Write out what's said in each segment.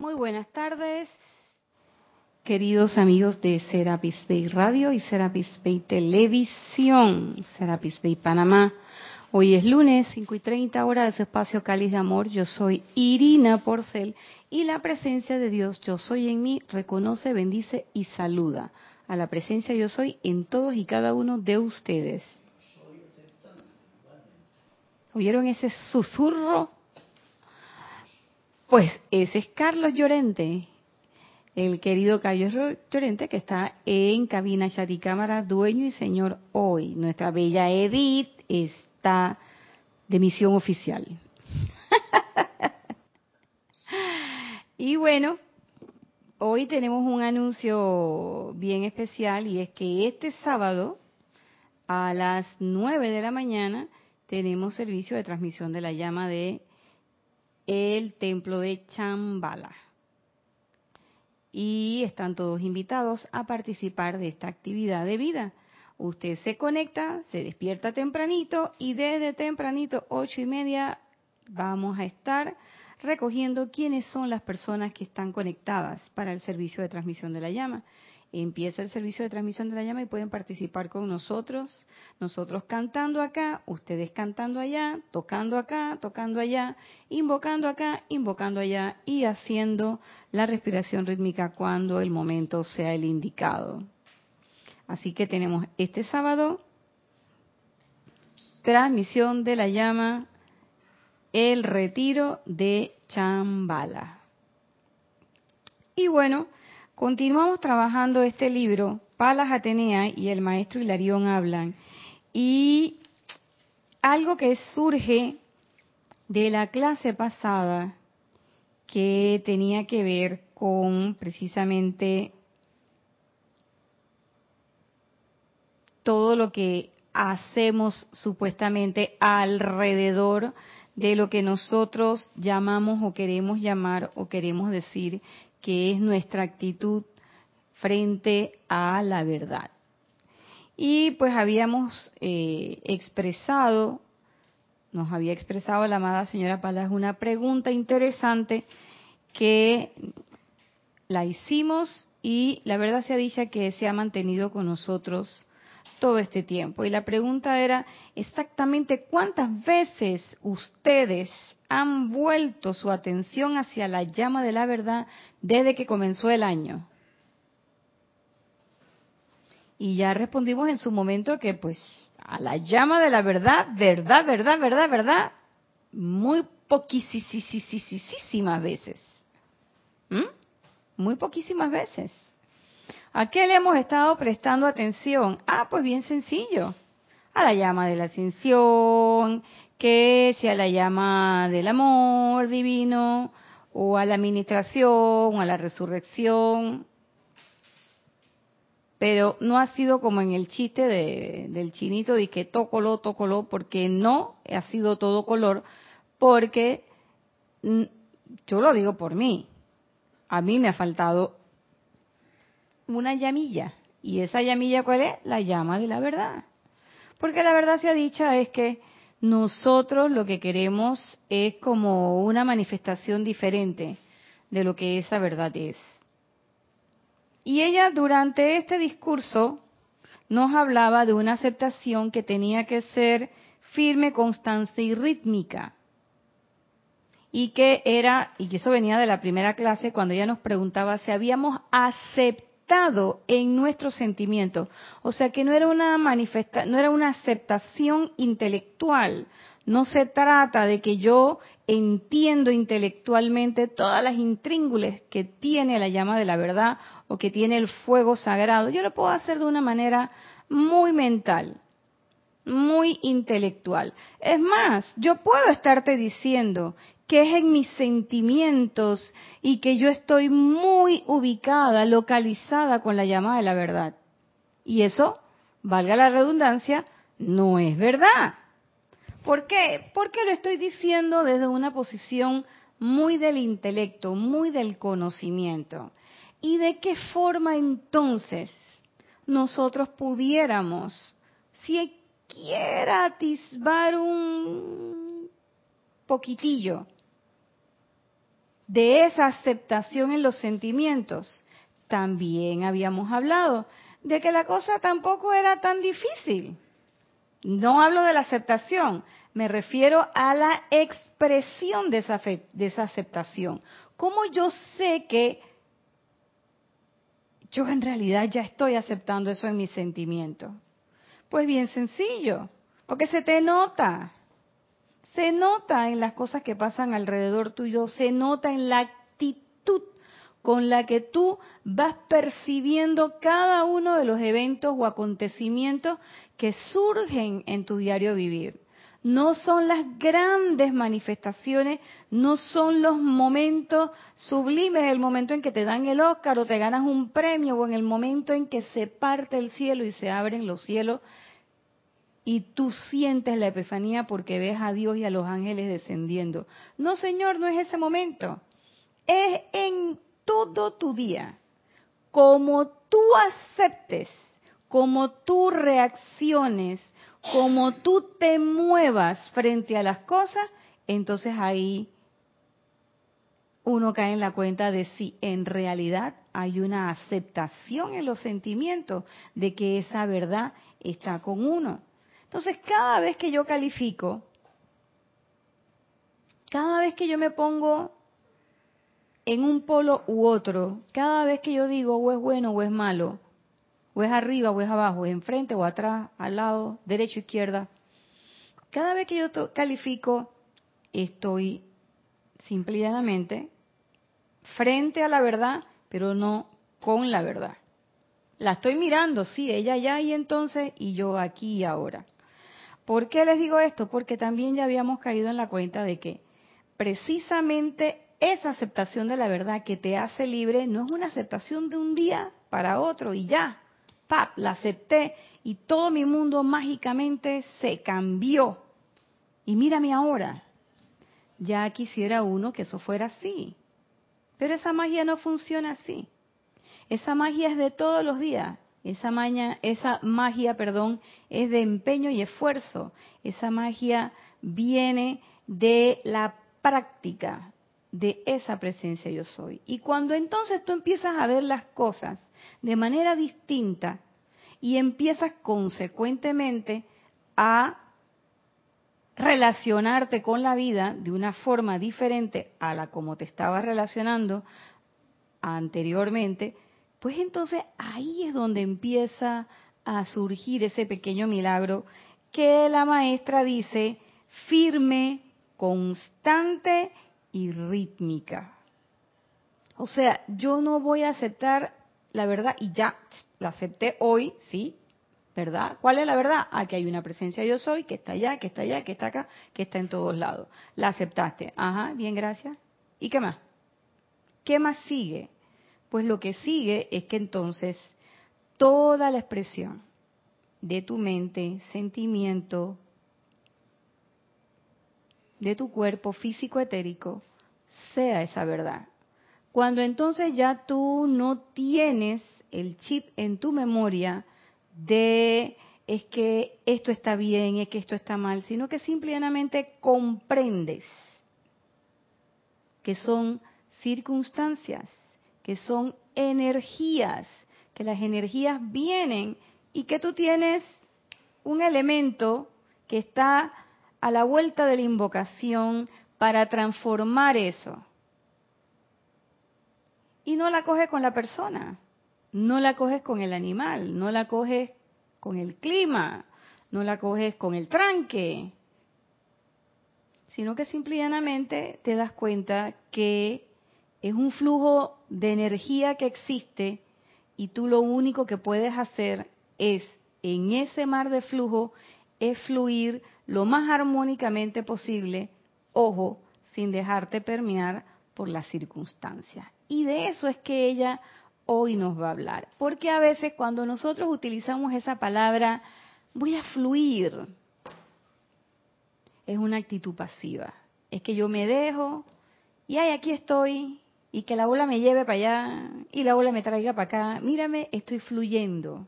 Muy buenas tardes, queridos amigos de Serapis Bay Radio y Serapis Bay Televisión, Serapis Bay Panamá. Hoy es lunes, 5 y 30 hora de su espacio Cáliz de Amor. Yo soy Irina Porcel y la presencia de Dios, yo soy en mí, reconoce, bendice y saluda a la presencia yo soy en todos y cada uno de ustedes. ¿Oyeron ese susurro pues ese es Carlos Llorente, el querido Carlos Llorente que está en cabina Cámara, dueño y señor hoy. Nuestra bella Edith está de misión oficial. y bueno, hoy tenemos un anuncio bien especial y es que este sábado a las 9 de la mañana tenemos servicio de transmisión de la llama de el templo de Chambala. Y están todos invitados a participar de esta actividad de vida. Usted se conecta, se despierta tempranito y desde tempranito, ocho y media, vamos a estar recogiendo quiénes son las personas que están conectadas para el servicio de transmisión de la llama empieza el servicio de transmisión de la llama y pueden participar con nosotros, nosotros cantando acá, ustedes cantando allá, tocando acá, tocando allá, invocando acá, invocando allá y haciendo la respiración rítmica cuando el momento sea el indicado. Así que tenemos este sábado transmisión de la llama, el retiro de Chambala. Y bueno, Continuamos trabajando este libro, Palas Atenea y el maestro Hilarión hablan, y algo que surge de la clase pasada que tenía que ver con precisamente todo lo que hacemos supuestamente alrededor de lo que nosotros llamamos o queremos llamar o queremos decir que es nuestra actitud frente a la verdad. Y pues habíamos eh, expresado, nos había expresado la amada señora Palas una pregunta interesante que la hicimos y la verdad se ha dicho que se ha mantenido con nosotros todo este tiempo. Y la pregunta era exactamente cuántas veces ustedes han vuelto su atención hacia la llama de la verdad desde que comenzó el año. Y ya respondimos en su momento que pues a la llama de la verdad, verdad, verdad, verdad, verdad, muy poquísimas veces. ¿Mm? Muy poquísimas veces. ¿A qué le hemos estado prestando atención? Ah, pues bien sencillo. A la llama de la ascensión, que sea la llama del amor divino, o a la administración, a la resurrección. Pero no ha sido como en el chiste del chinito de que tócolo, tócolo, porque no ha sido todo color, porque mm, yo lo digo por mí. A mí me ha faltado una llamilla. ¿Y esa llamilla cuál es? La llama de la verdad. Porque la verdad sea dicha es que nosotros lo que queremos es como una manifestación diferente de lo que esa verdad es. Y ella durante este discurso nos hablaba de una aceptación que tenía que ser firme, constante y rítmica. Y que era, y eso venía de la primera clase cuando ella nos preguntaba si habíamos aceptado en nuestros sentimientos. O sea que no era una manifesta, no era una aceptación intelectual. No se trata de que yo entiendo intelectualmente todas las intríngules que tiene la llama de la verdad o que tiene el fuego sagrado. Yo lo puedo hacer de una manera muy mental, muy intelectual. Es más, yo puedo estarte diciendo que es en mis sentimientos y que yo estoy muy ubicada, localizada con la llamada de la verdad. Y eso, valga la redundancia, no es verdad. ¿Por qué? Porque lo estoy diciendo desde una posición muy del intelecto, muy del conocimiento. ¿Y de qué forma entonces nosotros pudiéramos, si quiera atisbar un poquitillo de esa aceptación en los sentimientos, también habíamos hablado de que la cosa tampoco era tan difícil. No hablo de la aceptación, me refiero a la expresión de esa, de esa aceptación. ¿Cómo yo sé que yo en realidad ya estoy aceptando eso en mis sentimientos? Pues bien sencillo, porque se te nota. Se nota en las cosas que pasan alrededor tuyo, se nota en la actitud con la que tú vas percibiendo cada uno de los eventos o acontecimientos que surgen en tu diario vivir. No son las grandes manifestaciones, no son los momentos sublimes, el momento en que te dan el Oscar o te ganas un premio o en el momento en que se parte el cielo y se abren los cielos y tú sientes la epifanía porque ves a Dios y a los ángeles descendiendo. No, Señor, no es ese momento. Es en todo tu día. Como tú aceptes, como tú reacciones, como tú te muevas frente a las cosas, entonces ahí uno cae en la cuenta de si en realidad hay una aceptación en los sentimientos de que esa verdad está con uno. Entonces, cada vez que yo califico, cada vez que yo me pongo en un polo u otro, cada vez que yo digo o es bueno o es malo, o es arriba o es abajo, es enfrente o atrás, al lado, derecha o izquierda, cada vez que yo califico, estoy simplemente frente a la verdad, pero no con la verdad. La estoy mirando, sí, ella allá y entonces, y yo aquí y ahora. ¿Por qué les digo esto? Porque también ya habíamos caído en la cuenta de que precisamente esa aceptación de la verdad que te hace libre no es una aceptación de un día para otro y ya, ¡pap! La acepté y todo mi mundo mágicamente se cambió. Y mírame ahora, ya quisiera uno que eso fuera así. Pero esa magia no funciona así. Esa magia es de todos los días. Esa, magia, perdón, es de empeño y esfuerzo. Esa magia viene de la práctica de esa presencia yo soy. Y cuando entonces tú empiezas a ver las cosas de manera distinta y empiezas consecuentemente a relacionarte con la vida de una forma diferente a la como te estabas relacionando anteriormente, pues entonces ahí es donde empieza a surgir ese pequeño milagro que la maestra dice firme, constante y rítmica. O sea, yo no voy a aceptar la verdad y ya la acepté hoy, sí, ¿verdad? ¿Cuál es la verdad? Ah, que hay una presencia yo soy, que está allá, que está allá, que está acá, que está en todos lados. La aceptaste. Ajá, bien, gracias. ¿Y qué más? ¿Qué más sigue? Pues lo que sigue es que entonces toda la expresión de tu mente, sentimiento, de tu cuerpo físico etérico, sea esa verdad. Cuando entonces ya tú no tienes el chip en tu memoria de es que esto está bien, es que esto está mal, sino que simplemente comprendes que son circunstancias que son energías, que las energías vienen y que tú tienes un elemento que está a la vuelta de la invocación para transformar eso. Y no la coges con la persona, no la coges con el animal, no la coges con el clima, no la coges con el tranque, sino que simplemente te das cuenta que es un flujo de energía que existe y tú lo único que puedes hacer es en ese mar de flujo es fluir lo más armónicamente posible, ojo, sin dejarte permear por las circunstancias. Y de eso es que ella hoy nos va a hablar. Porque a veces cuando nosotros utilizamos esa palabra, voy a fluir, es una actitud pasiva. Es que yo me dejo y ay, aquí estoy y que la ola me lleve para allá y la ola me traiga para acá. Mírame, estoy fluyendo.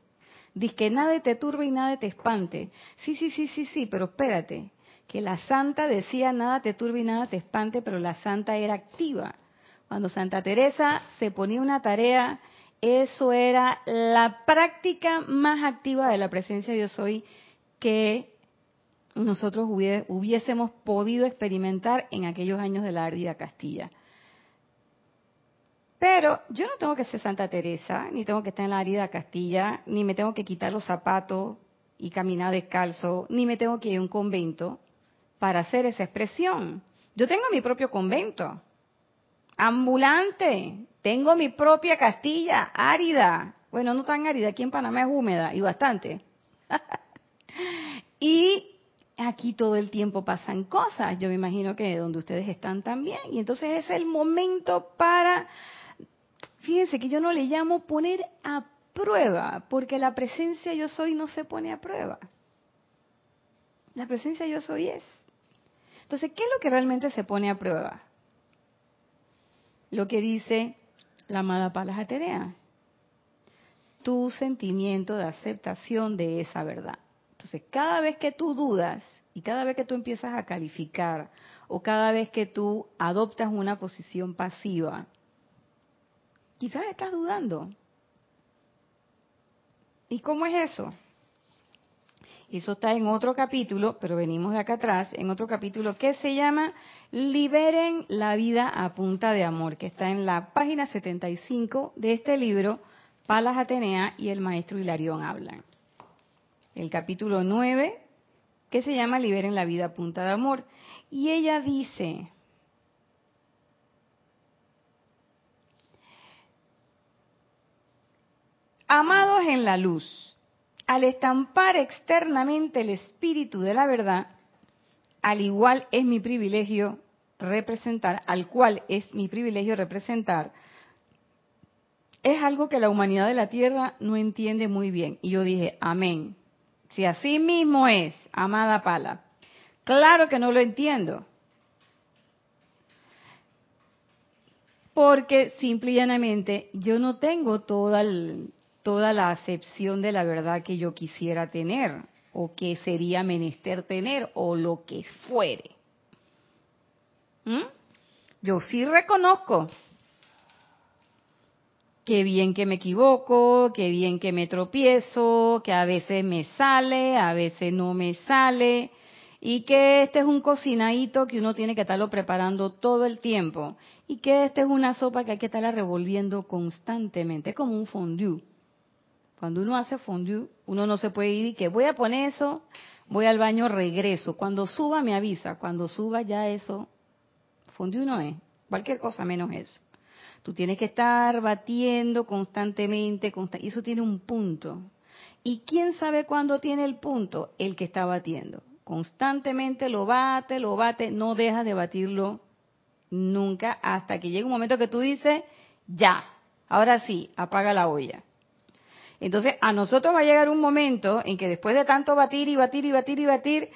Dice que nada te turbe y nada te espante. Sí, sí, sí, sí, sí, pero espérate. Que la santa decía nada te turbe y nada te espante, pero la santa era activa. Cuando Santa Teresa se ponía una tarea, eso era la práctica más activa de la presencia de yo soy que nosotros hubiésemos podido experimentar en aquellos años de la ardida Castilla. Pero yo no tengo que ser Santa Teresa, ni tengo que estar en la árida Castilla, ni me tengo que quitar los zapatos y caminar descalzo, ni me tengo que ir a un convento para hacer esa expresión. Yo tengo mi propio convento, ambulante, tengo mi propia Castilla, árida. Bueno, no tan árida, aquí en Panamá es húmeda y bastante. y aquí todo el tiempo pasan cosas, yo me imagino que donde ustedes están también. Y entonces es el momento para Fíjense que yo no le llamo poner a prueba, porque la presencia yo soy no se pone a prueba. La presencia yo soy es. Entonces, ¿qué es lo que realmente se pone a prueba? Lo que dice la amada Palas. Tu sentimiento de aceptación de esa verdad. Entonces, cada vez que tú dudas y cada vez que tú empiezas a calificar o cada vez que tú adoptas una posición pasiva, Quizás estás dudando. ¿Y cómo es eso? Eso está en otro capítulo, pero venimos de acá atrás, en otro capítulo que se llama Liberen la vida a punta de amor, que está en la página 75 de este libro, Palas Atenea y el maestro Hilarión hablan. El capítulo 9, que se llama Liberen la vida a punta de amor. Y ella dice, Amados en la luz, al estampar externamente el espíritu de la verdad, al igual es mi privilegio representar, al cual es mi privilegio representar, es algo que la humanidad de la Tierra no entiende muy bien. Y yo dije, amén. Si así mismo es, amada Pala, claro que no lo entiendo. Porque simple y llanamente yo no tengo toda el, toda la acepción de la verdad que yo quisiera tener o que sería menester tener o lo que fuere. ¿Mm? Yo sí reconozco que bien que me equivoco, que bien que me tropiezo, que a veces me sale, a veces no me sale, y que este es un cocinadito que uno tiene que estarlo preparando todo el tiempo, y que este es una sopa que hay que estarla revolviendo constantemente, es como un fondue. Cuando uno hace fondue, uno no se puede ir y que voy a poner eso, voy al baño, regreso. Cuando suba me avisa, cuando suba ya eso, fondue no es, cualquier cosa menos eso. Tú tienes que estar batiendo constantemente, y eso tiene un punto. ¿Y quién sabe cuándo tiene el punto? El que está batiendo. Constantemente lo bate, lo bate, no dejas de batirlo nunca hasta que llegue un momento que tú dices, ya, ahora sí, apaga la olla. Entonces, a nosotros va a llegar un momento en que después de tanto batir y batir y batir y batir,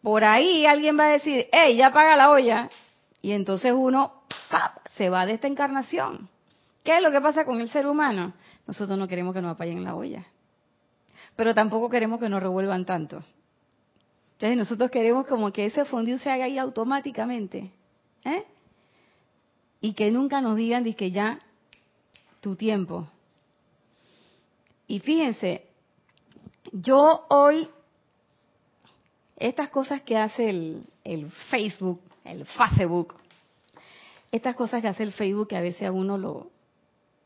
por ahí alguien va a decir, hey, ya apaga la olla. Y entonces uno se va de esta encarnación. ¿Qué es lo que pasa con el ser humano? Nosotros no queremos que nos apaguen la olla. Pero tampoco queremos que nos revuelvan tanto. Entonces nosotros queremos como que ese fundido se haga ahí automáticamente. ¿eh? Y que nunca nos digan que ya tu tiempo. Y fíjense, yo hoy, estas cosas que hace el, Facebook, el Facebook, estas cosas que hace el Facebook que a veces a uno lo,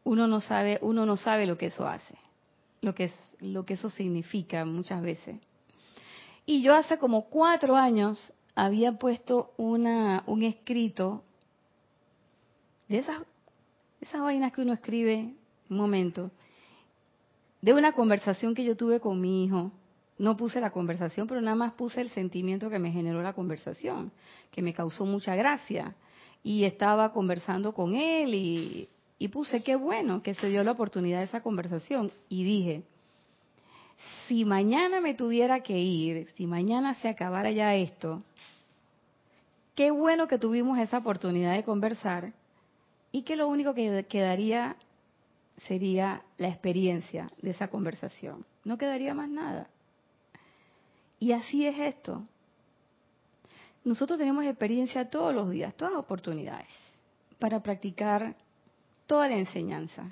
uno no sabe, uno no sabe lo que eso hace, lo que es, lo que eso significa muchas veces. Y yo hace como cuatro años había puesto una, un escrito de esas, esas vainas que uno escribe un momento, de una conversación que yo tuve con mi hijo. No puse la conversación, pero nada más puse el sentimiento que me generó la conversación, que me causó mucha gracia. Y estaba conversando con él y, y puse qué bueno que se dio la oportunidad de esa conversación. Y dije, si mañana me tuviera que ir, si mañana se acabara ya esto, qué bueno que tuvimos esa oportunidad de conversar y que lo único que quedaría sería la experiencia de esa conversación. No quedaría más nada. Y así es esto. Nosotros tenemos experiencia todos los días, todas oportunidades. para practicar toda la enseñanza.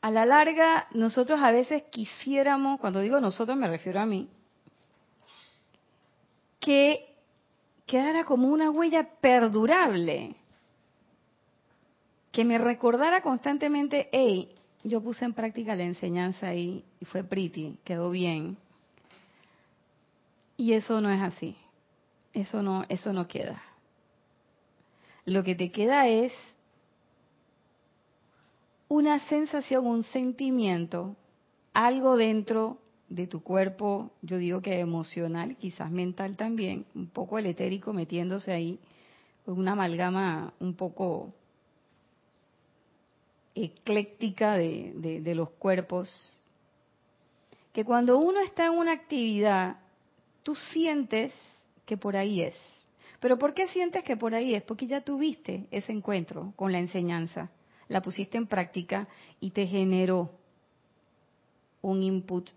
A la larga, nosotros a veces quisiéramos, cuando digo nosotros me refiero a mí, que quedara como una huella perdurable, que me recordara constantemente, hey, yo puse en práctica la enseñanza ahí y fue pretty, quedó bien. Y eso no es así. Eso no, eso no queda. Lo que te queda es una sensación, un sentimiento, algo dentro de tu cuerpo, yo digo que emocional, quizás mental también, un poco el etérico metiéndose ahí, una amalgama un poco ecléctica de, los cuerpos, que cuando uno está en una actividad, tú sientes que por ahí es. Pero ¿por qué sientes que por ahí es? Porque ya tuviste ese encuentro con la enseñanza, la pusiste en práctica y te generó un input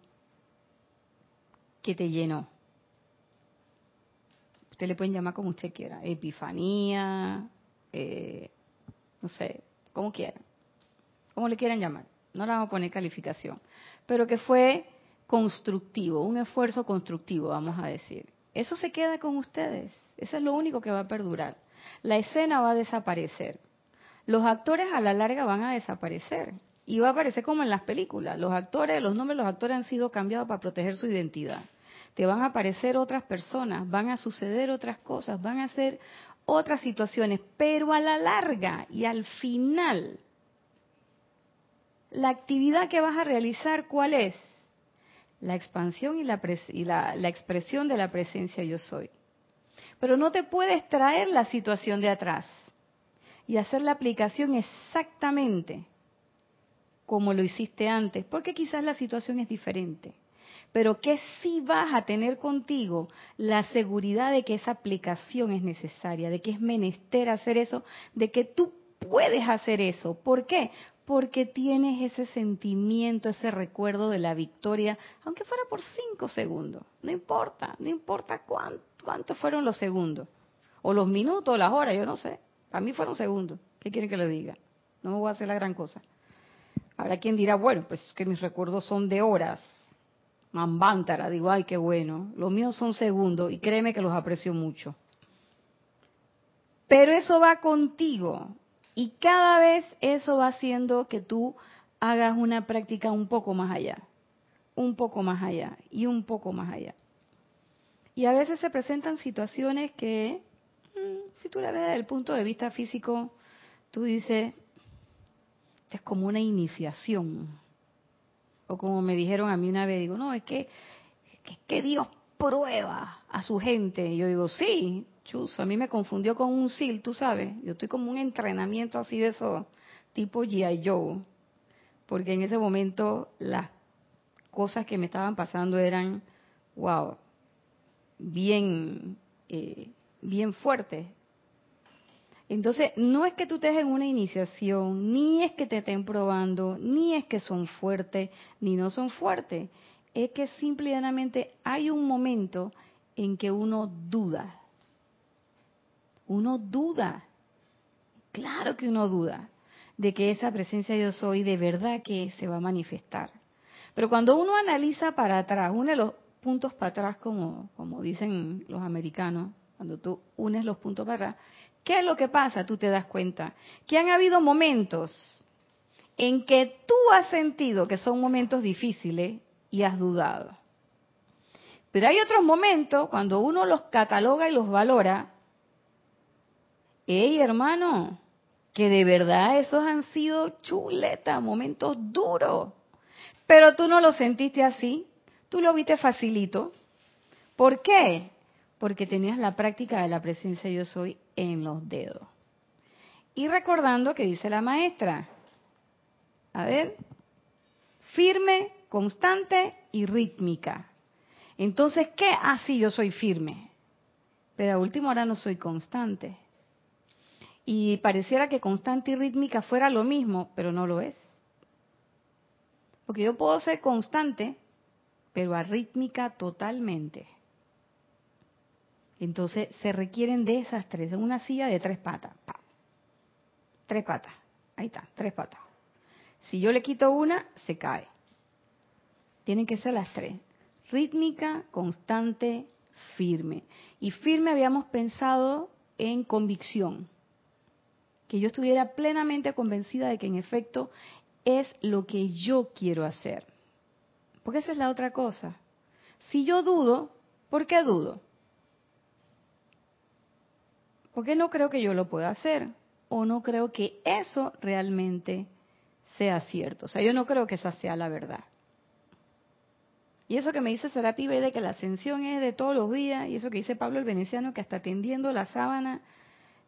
que te llenó. Usted le pueden llamar como usted quiera, epifanía, eh, no sé, como quiera, como le quieran llamar. No le vamos a poner calificación, pero que fue constructivo, un esfuerzo constructivo, vamos a decir. Eso se queda con ustedes, eso es lo único que va a perdurar. La escena va a desaparecer. Los actores a la larga van a desaparecer. Y va a aparecer como en las películas. Los actores, los nombres de los actores han sido cambiados para proteger su identidad. Te van a aparecer otras personas, van a suceder otras cosas, van a ser otras situaciones, pero a la larga y al final, la actividad que vas a realizar, ¿cuál es? La expansión y la, y la, expresión de la presencia yo soy. Pero no te puedes traer la situación de atrás y hacer la aplicación exactamente como lo hiciste antes, porque quizás la situación es diferente. Pero que sí vas a tener contigo la seguridad de que esa aplicación es necesaria, de que es menester hacer eso, de que tú puedes hacer eso. ¿Por qué? Porque tienes ese sentimiento, ese recuerdo de la victoria, aunque fuera por cinco segundos. No importa, no importa cuántos fueron los segundos, o los minutos, o las horas, yo no sé. Para mí fueron segundos. ¿Qué quieren que le diga? No me voy a hacer la gran cosa. Habrá quien dirá, bueno, pues que mis recuerdos son de horas. Mambántara, digo, ay, qué bueno. Los míos son segundos y créeme que los aprecio mucho. Pero eso va contigo y cada vez eso va haciendo que tú hagas una práctica un poco más allá, un poco más allá y un poco más allá. Y a veces se presentan situaciones que, mm, si tú la ves desde el punto de vista físico, tú dices, es como una iniciación. O como me dijeron a mí una vez, digo, no, es que, es que Dios prueba a su gente. Y yo digo, sí, a mí me confundió con un SIL, tú sabes. Yo estoy como un entrenamiento así de eso, tipo G.I. Joe. Porque en ese momento las cosas que me estaban pasando eran, wow, bien, eh, bien fuertes. Entonces, no es que tú estés en una iniciación, ni es que te estén probando, ni es que son fuertes, ni no son fuertes. Es que simplemente hay un momento en que uno duda. Uno duda. Claro que uno duda de que esa presencia yo soy de verdad que se va a manifestar. Pero cuando uno analiza para atrás, une los puntos para atrás, como, como dicen los americanos, cuando tú unes los puntos para atrás, ¿Qué es lo que pasa? Tú te das cuenta que han habido momentos en que tú has sentido que son momentos difíciles y has dudado. Pero hay otros momentos cuando uno los cataloga y los valora. Hey, hermano, que de verdad esos han sido chuletas, momentos duros. Pero tú no lo sentiste así, tú lo viste facilito. ¿Por qué? Porque tenías la práctica de la presencia yo soy en los dedos. Y recordando que dice la maestra, a ver, firme, constante y rítmica. Entonces, ¿qué? Ah, sí, yo soy firme, pero a última hora no soy constante. Y pareciera que constante y rítmica fuera lo mismo, pero no lo es. Porque yo puedo ser constante, pero arrítmica totalmente. Entonces se requieren de esas tres, de una silla de tres patas. tres patas. Ahí está, tres patas. Si yo le quito una, se cae. Tienen que ser las tres. Rítmica, constante, firme. Y firme habíamos pensado en convicción. Que yo estuviera plenamente convencida de que en efecto es lo que yo quiero hacer. Porque esa es la otra cosa. Si yo dudo, ¿por qué dudo? Porque no creo que yo lo pueda hacer o no creo que eso realmente sea cierto. O sea, yo no creo que esa sea la verdad. Y eso que me dice Serapi de que la ascensión es de todos los días, y eso que dice Pablo el Veneciano, que hasta tendiendo la sábana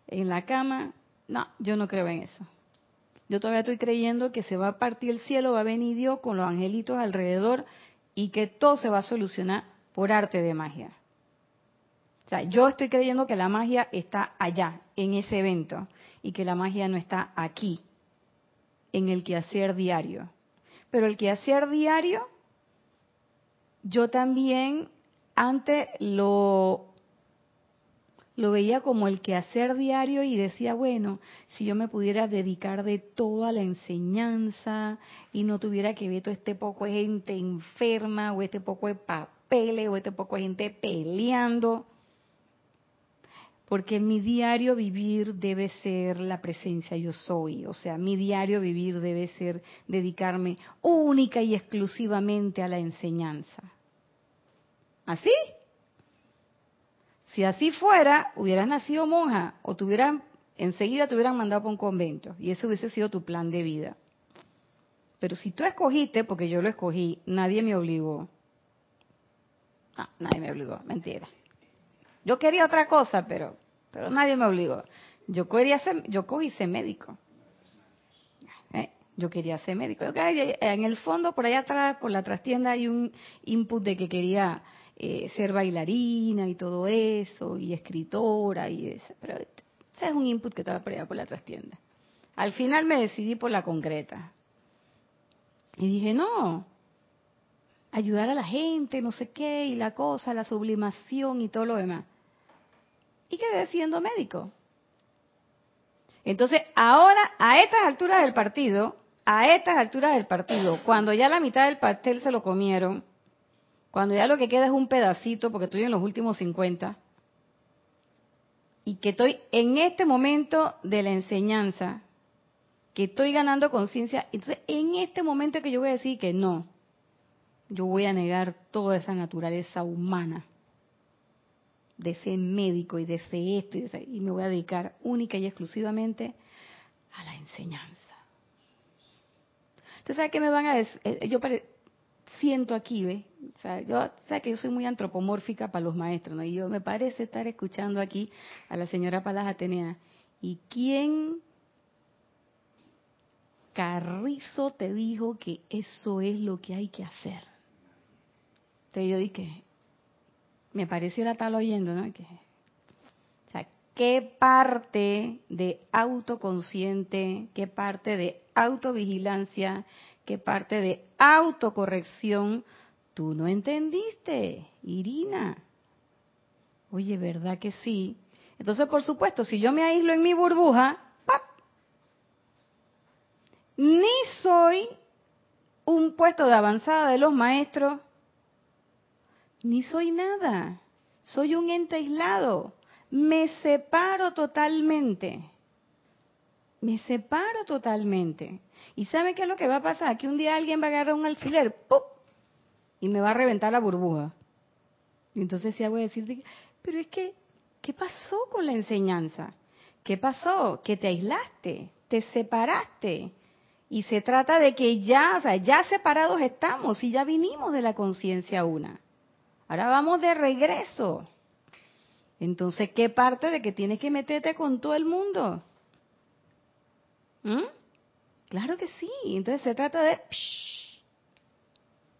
en la cama, no, yo no creo en eso. Yo todavía estoy creyendo que se va a partir el cielo, va a venir Dios con los angelitos alrededor y que todo se va a solucionar por arte de magia. O sea, yo estoy creyendo que la magia está allá, en ese evento, y que la magia no está aquí, en el quehacer diario. Pero el quehacer diario, yo también antes lo, lo veía como el quehacer diario y decía, bueno, si yo me pudiera dedicar de toda la enseñanza y no tuviera que ver todo este poco de gente enferma o este poco de papeles o este poco de gente peleando, porque mi diario vivir debe ser la presencia yo soy, o sea, mi diario vivir debe ser dedicarme única y exclusivamente a la enseñanza. ¿Así? Si así fuera, hubieras nacido monja o te hubieran, enseguida te hubieran mandado para un convento y ese hubiese sido tu plan de vida. Pero si tú escogiste, porque yo lo escogí, nadie me obligó. No, nadie me obligó, mentira. Yo quería otra cosa, pero, pero nadie me obligó. Yo quería ser, yo cogí ser médico. Eh, yo quería ser médico. En el fondo, por allá atrás, por la trastienda, hay un input de que quería eh, ser bailarina y todo eso, y escritora, y eso. Pero ese es un input que estaba por allá por la trastienda. Al final me decidí por la concreta. Y dije, no, ayudar a la gente, no sé qué, y la cosa, la sublimación y todo lo demás. Y quedé siendo médico. Entonces, ahora, a estas alturas del partido, a estas alturas del partido, cuando ya la mitad del pastel se lo comieron, cuando ya lo que queda es un pedacito, porque estoy en los últimos 50, y que estoy en este momento de la enseñanza, que estoy ganando conciencia, entonces en este momento que yo voy a decir que no, yo voy a negar toda esa naturaleza humana de ser médico y de ser esto y, me voy a dedicar única y exclusivamente a la enseñanza. Entonces, ¿sabes qué me van a decir? Eh, yo siento aquí, ¿ve? O sea, yo sé que yo soy muy antropomórfica para los maestros, ¿no? Y yo me parece estar escuchando aquí a la señora Palas Atenea. ¿Y quién Carrizo te dijo que eso es lo que hay que hacer? Entonces yo dije, me pareció la tal oyendo, ¿no? Que, o sea, ¿qué parte de autoconsciente, qué parte de autovigilancia, qué parte de autocorrección tú no entendiste, Irina? Oye, ¿verdad que sí? Entonces, por supuesto, si yo me aíslo en mi burbuja, ni soy un puesto de avanzada de los maestros, ni soy nada. Soy un ente aislado. Me separo totalmente. Me separo totalmente. ¿Y sabe qué es lo que va a pasar? Que un día alguien va a agarrar un alfiler, ¡pum! Y me va a reventar la burbuja. Y entonces ya voy a decir, pero es que, ¿qué pasó con la enseñanza? ¿Qué pasó? Que te aislaste, te separaste. Y se trata de que ya, o sea, ya separados estamos y ya vinimos de la conciencia una. Ahora vamos de regreso. Entonces, ¿qué parte de que tienes que meterte con todo el mundo? ¿Mm? Claro que sí. Entonces se trata de,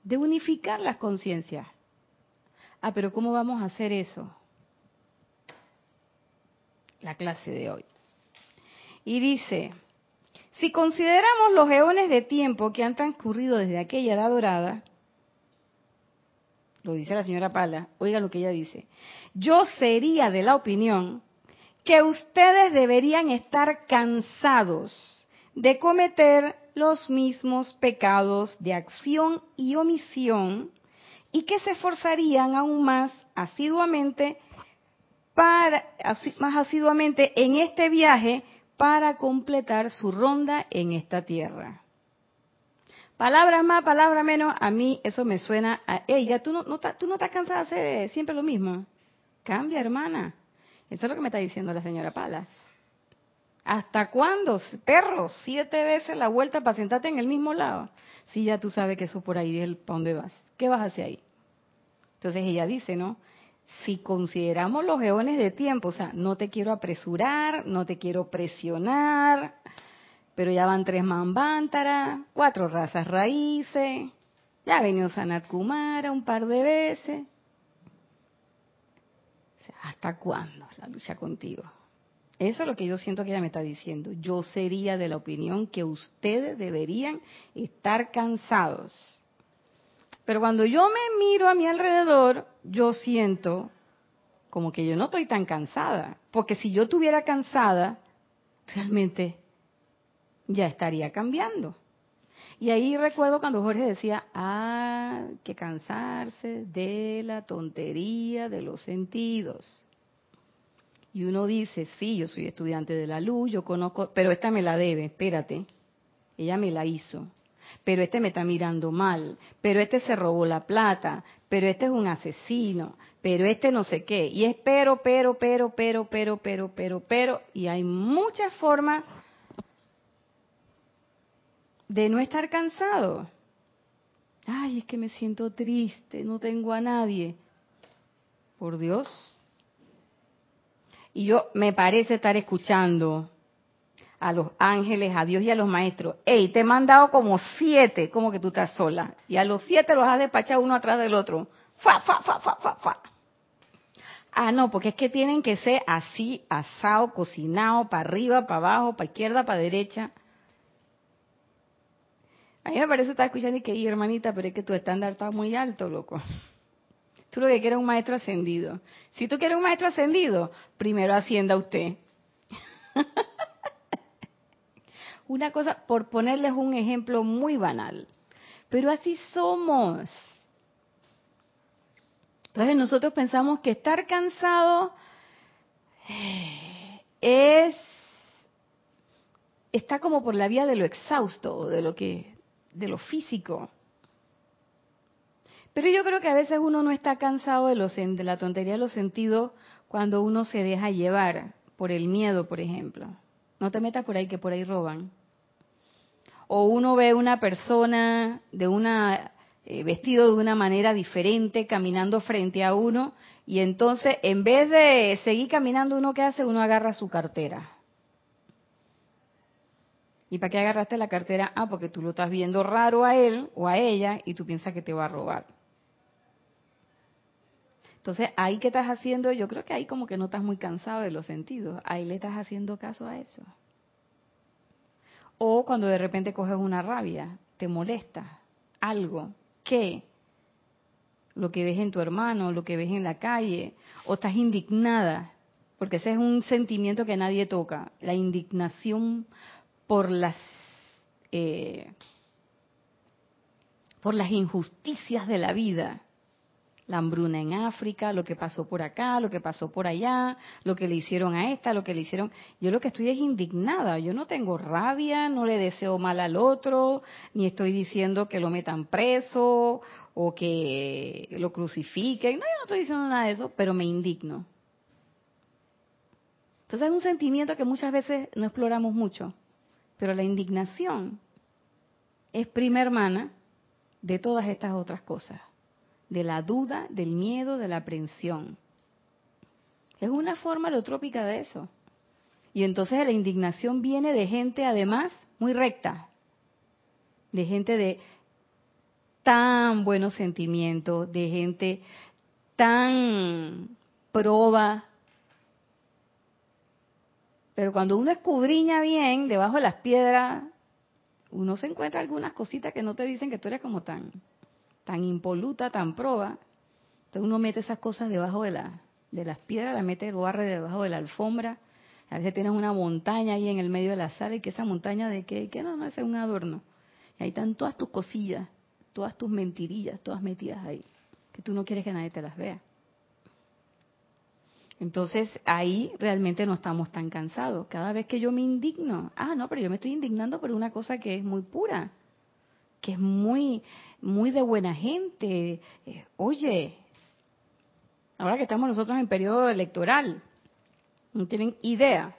de unificar las conciencias. Ah, pero ¿cómo vamos a hacer eso? La clase de hoy. Y dice, si consideramos los eones de tiempo que han transcurrido desde aquella edad dorada, lo dice la señora Pala, oiga lo que ella dice, yo sería de la opinión que ustedes deberían estar cansados de cometer los mismos pecados de acción y omisión y que se esforzarían aún más asiduamente más asiduamente en este viaje para completar su ronda en esta tierra. Palabras más, palabras menos, a mí eso me suena a, ella, tú no, tú no estás cansada de hacer siempre lo mismo. Cambia, hermana. Eso es lo que me está diciendo la señora Palas. ¿Hasta cuándo, perro? Siete veces la vuelta para sentarte en el mismo lado. Si ya tú sabes que eso por ahí es el para dónde vas. ¿Qué vas hacia ahí? Entonces ella dice, ¿no? Si consideramos los eones de tiempo, o sea, no te quiero apresurar, no te quiero presionar, pero ya van tres mambántaras, cuatro razas raíces, ya ha venido Sanat Kumara un par de veces. ¿Hasta cuándo la lucha contigo? Eso es lo que yo siento que ella me está diciendo. Yo sería de la opinión que ustedes deberían estar cansados. Pero cuando yo me miro a mi alrededor, yo siento como que yo no estoy tan cansada. Porque si yo estuviera cansada, realmente ya estaría cambiando. Y ahí recuerdo cuando Jorge decía, ah, que cansarse de la tontería de los sentidos. Y uno dice, sí, yo soy estudiante de la luz, yo conozco, pero esta me la debe, espérate, ella me la hizo, pero este me está mirando mal, pero este se robó la plata, pero este es un asesino, pero este no sé qué, y es pero, pero, pero, pero, pero, pero, pero, pero, y hay muchas formas de no estar cansado. Ay, es que me siento triste, no tengo a nadie. Por Dios, y yo me parece estar escuchando a los ángeles, a Dios y a los maestros. Ey, te he mandado como siete, como que tú estás sola. Y a los siete los has despachado uno atrás del otro. Fa, fa, fa, fa, fa, fa. Ah, no, porque es que tienen que ser así, asado, cocinado, para arriba, para abajo, para izquierda, para derecha. A mí me parece estar escuchando y que, hermanita, pero es que tu estándar está muy alto, loco. Tú lo que quieres es un maestro ascendido. Si tú quieres un maestro ascendido, primero ascienda usted. Una cosa, por ponerles un ejemplo muy banal, pero así somos. Entonces nosotros pensamos que estar cansado es está como por la vía de lo exhausto, de lo que de lo físico. Pero yo creo que a veces uno no está cansado de, de la tontería de los sentidos cuando uno se deja llevar por el miedo, por ejemplo. No te metas por ahí que por ahí roban. O uno ve una persona de una eh, vestido de una manera diferente caminando frente a uno y entonces en vez de seguir caminando uno qué hace uno agarra su cartera. ¿Y para qué agarraste la cartera? Ah, porque tú lo estás viendo raro a él o a ella y tú piensas que te va a robar. Entonces, ahí que estás haciendo, yo creo que ahí como que no estás muy cansado de los sentidos, ahí le estás haciendo caso a eso. O cuando de repente coges una rabia, te molesta algo, ¿qué? Lo que ves en tu hermano, lo que ves en la calle, o estás indignada, porque ese es un sentimiento que nadie toca, la indignación por las eh, por las injusticias de la vida la hambruna en África, lo que pasó por acá, lo que pasó por allá, lo que le hicieron a esta, lo que le hicieron. Yo lo que estoy es indignada, yo no tengo rabia, no le deseo mal al otro, ni estoy diciendo que lo metan preso o que lo crucifiquen, no, yo no estoy diciendo nada de eso, pero me indigno. Entonces es un sentimiento que muchas veces no exploramos mucho, pero la indignación es prima hermana de todas estas otras cosas de la duda, del miedo, de la aprensión. Es una forma leotrópica de eso. Y entonces la indignación viene de gente además muy recta, de gente de tan buenos sentimientos, de gente tan proba. Pero cuando uno escudriña bien debajo de las piedras, uno se encuentra algunas cositas que no te dicen que tú eres como tan tan impoluta, tan proba. Entonces uno mete esas cosas debajo de, la, de las piedras, la mete, lo barre debajo de la alfombra A veces tienes una montaña ahí en el medio de la sala y que esa montaña de qué, que no, no, es un adorno. Y ahí están todas tus cosillas, todas tus mentirillas, todas metidas ahí, que tú no quieres que nadie te las vea. Entonces ahí realmente no estamos tan cansados. Cada vez que yo me indigno, ah, no, pero yo me estoy indignando por una cosa que es muy pura, que es muy, muy de buena gente. Eh, oye, ahora que estamos nosotros en periodo electoral, no tienen idea.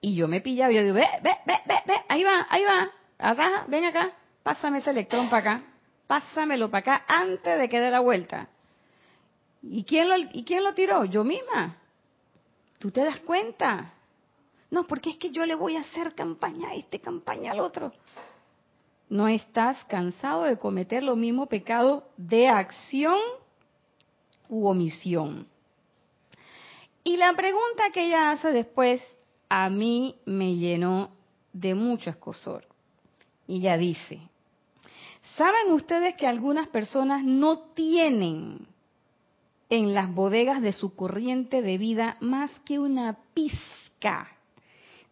Y yo me pillaba, yo digo, ve, ve, ve, ve, ve, ahí va, ahí va, acá, ven acá, pásame ese electrón para acá, pásamelo para acá antes de que dé la vuelta. ¿Y quién, lo, ¿Y quién lo tiró? Yo misma. ¿Tú te das cuenta? No, porque es que yo le voy a hacer campaña a este, campaña al otro. No estás cansado de cometer lo mismo pecado de acción u omisión. Y la pregunta que ella hace después a mí me llenó de mucho escosor. Y ella dice, ¿saben ustedes que algunas personas no tienen en las bodegas de su corriente de vida más que una pizca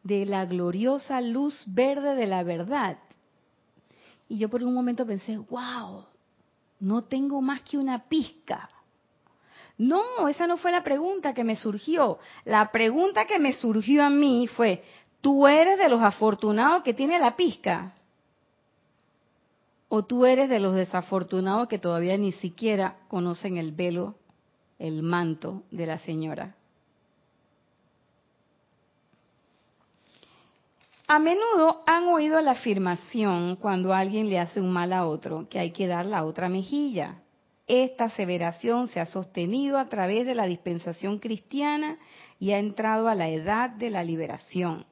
de la gloriosa luz verde de la verdad? Y yo por un momento pensé, wow, no tengo más que una pizca. No, esa no fue la pregunta que me surgió. La pregunta que me surgió a mí fue, ¿tú eres de los afortunados que tiene la pizca? ¿O tú eres de los desafortunados que todavía ni siquiera conocen el velo, el manto de la señora? A menudo han oído la afirmación cuando alguien le hace un mal a otro, que hay que dar la otra mejilla. Esta aseveración se ha sostenido a través de la dispensación cristiana y ha entrado a la edad de la liberación.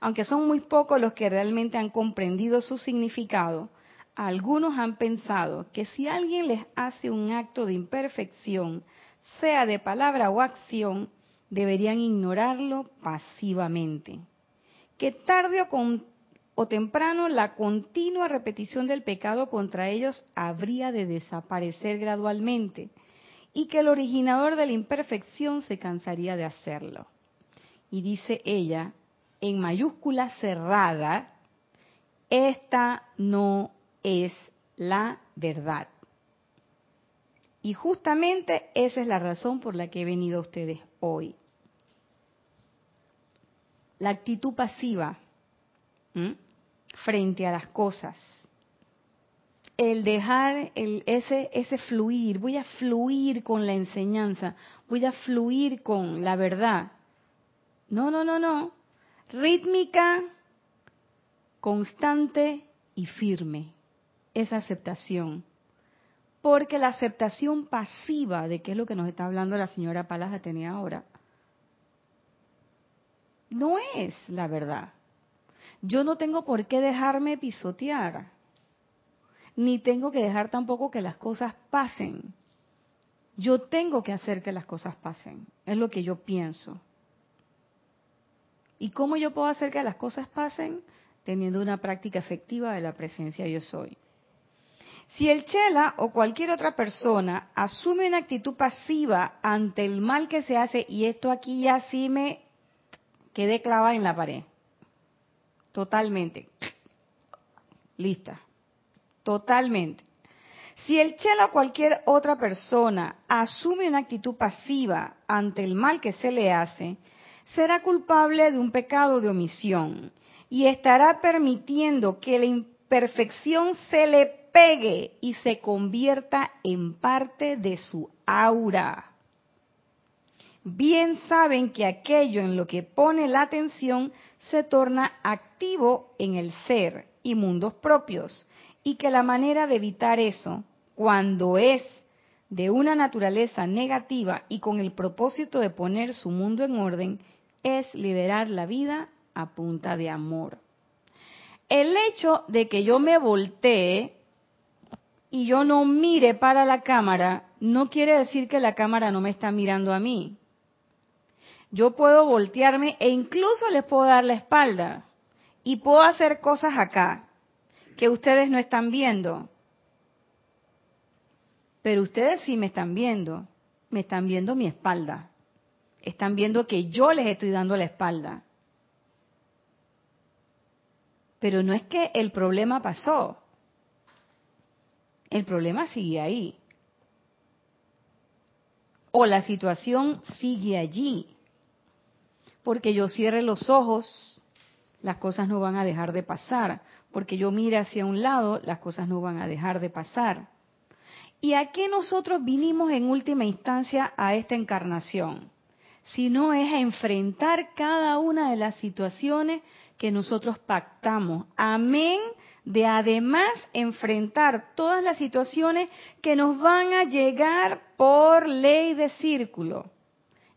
Aunque son muy pocos los que realmente han comprendido su significado, algunos han pensado que si alguien les hace un acto de imperfección, sea de palabra o acción, deberían ignorarlo pasivamente. Que tarde o, o temprano la continua repetición del pecado contra ellos habría de desaparecer gradualmente y que el originador de la imperfección se cansaría de hacerlo. Y dice ella, en mayúscula cerrada, esta no es la verdad. Y justamente esa es la razón por la que he venido a ustedes hoy. La actitud pasiva frente a las cosas. El dejar el, ese, ese fluir, voy a fluir con la enseñanza, voy a fluir con la verdad. No, no, no, no. Rítmica, constante y firme. Esa aceptación. Porque la aceptación pasiva, de qué es lo que nos está hablando la señora Palas tenía ahora, no es la verdad. Yo no tengo por qué dejarme pisotear, ni tengo que dejar tampoco que las cosas pasen. Yo tengo que hacer que las cosas pasen, es lo que yo pienso. ¿Y cómo yo puedo hacer que las cosas pasen? Teniendo una práctica efectiva de la presencia yo soy. Si el chela o cualquier otra persona asume una actitud pasiva ante el mal que se hace, y esto aquí ya sí me quedé clavada en la pared, Totalmente. Lista. Totalmente. Si el chela o cualquier otra persona asume una actitud pasiva ante el mal que se le hace, será culpable de un pecado de omisión y estará permitiendo que la imperfección se le y se convierta en parte de su aura. Bien saben que aquello en lo que pone la atención se torna activo en el ser y mundos propios, y que la manera de evitar eso, cuando es de una naturaleza negativa y con el propósito de poner su mundo en orden, es liderar la vida a punta de amor. El hecho de que yo me voltee y yo no mire para la cámara, no quiere decir que la cámara no me está mirando a mí yo puedo voltearme e incluso les puedo dar la espalda y puedo hacer cosas acá que ustedes no están viendo. Pero ustedes sí me están viendo, me están viendo mi espalda. están viendo que yo les estoy dando la espalda. Pero no es que el problema pasó. El problema sigue ahí. O la situación sigue allí. Porque yo cierre los ojos, las cosas no van a dejar de pasar. Porque yo mire hacia un lado, las cosas no van a dejar de pasar. ¿Y a qué nosotros vinimos en última instancia a esta encarnación? Si no es a enfrentar cada una de las situaciones que nosotros pactamos. Amén de además enfrentar todas las situaciones que nos van a llegar por ley de círculo.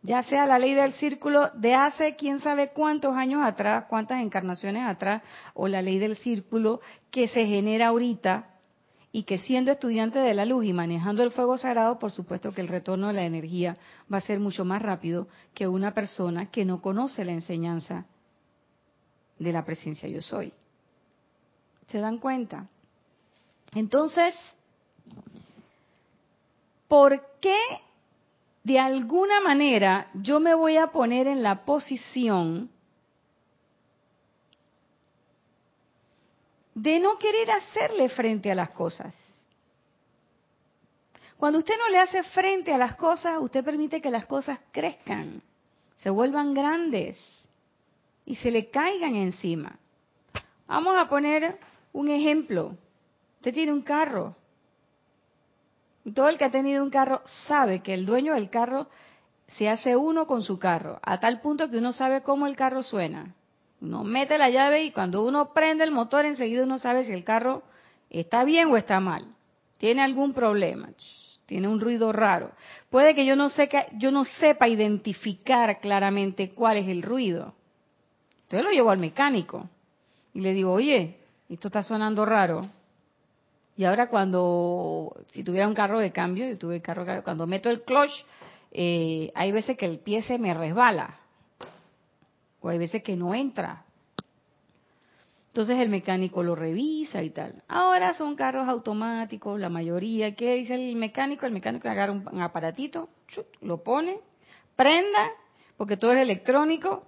Ya sea la ley del círculo de hace quién sabe cuántos años atrás, cuántas encarnaciones atrás, o la ley del círculo que se genera ahorita y que siendo estudiante de la luz y manejando el fuego sagrado, por supuesto que el retorno de la energía va a ser mucho más rápido que una persona que no conoce la enseñanza de la presencia yo soy. ¿Se dan cuenta? Entonces, ¿por qué de alguna manera yo me voy a poner en la posición de no querer hacerle frente a las cosas. Cuando usted no le hace frente a las cosas, usted permite que las cosas crezcan, se vuelvan grandes y se le caigan encima. Vamos a poner un ejemplo. Usted tiene un carro. Y todo el que ha tenido un carro sabe que el dueño del carro se hace uno con su carro, a tal punto que uno sabe cómo el carro suena. Uno mete la llave y cuando uno prende el motor enseguida uno sabe si el carro está bien o está mal. Tiene algún problema. Tiene un ruido raro. Puede que yo no, que, yo no sepa identificar claramente cuál es el ruido. Entonces lo llevo al mecánico y le digo, oye, esto está sonando raro. Y ahora cuando, si tuviera un carro de cambio, yo tuve carro, cuando meto el clutch, eh, hay veces que el pie se me resbala o hay veces que no entra. Entonces el mecánico lo revisa y tal. Ahora son carros automáticos, la mayoría. ¿Qué dice el mecánico? El mecánico agarra un, aparatito, lo pone, prenda, porque todo es electrónico,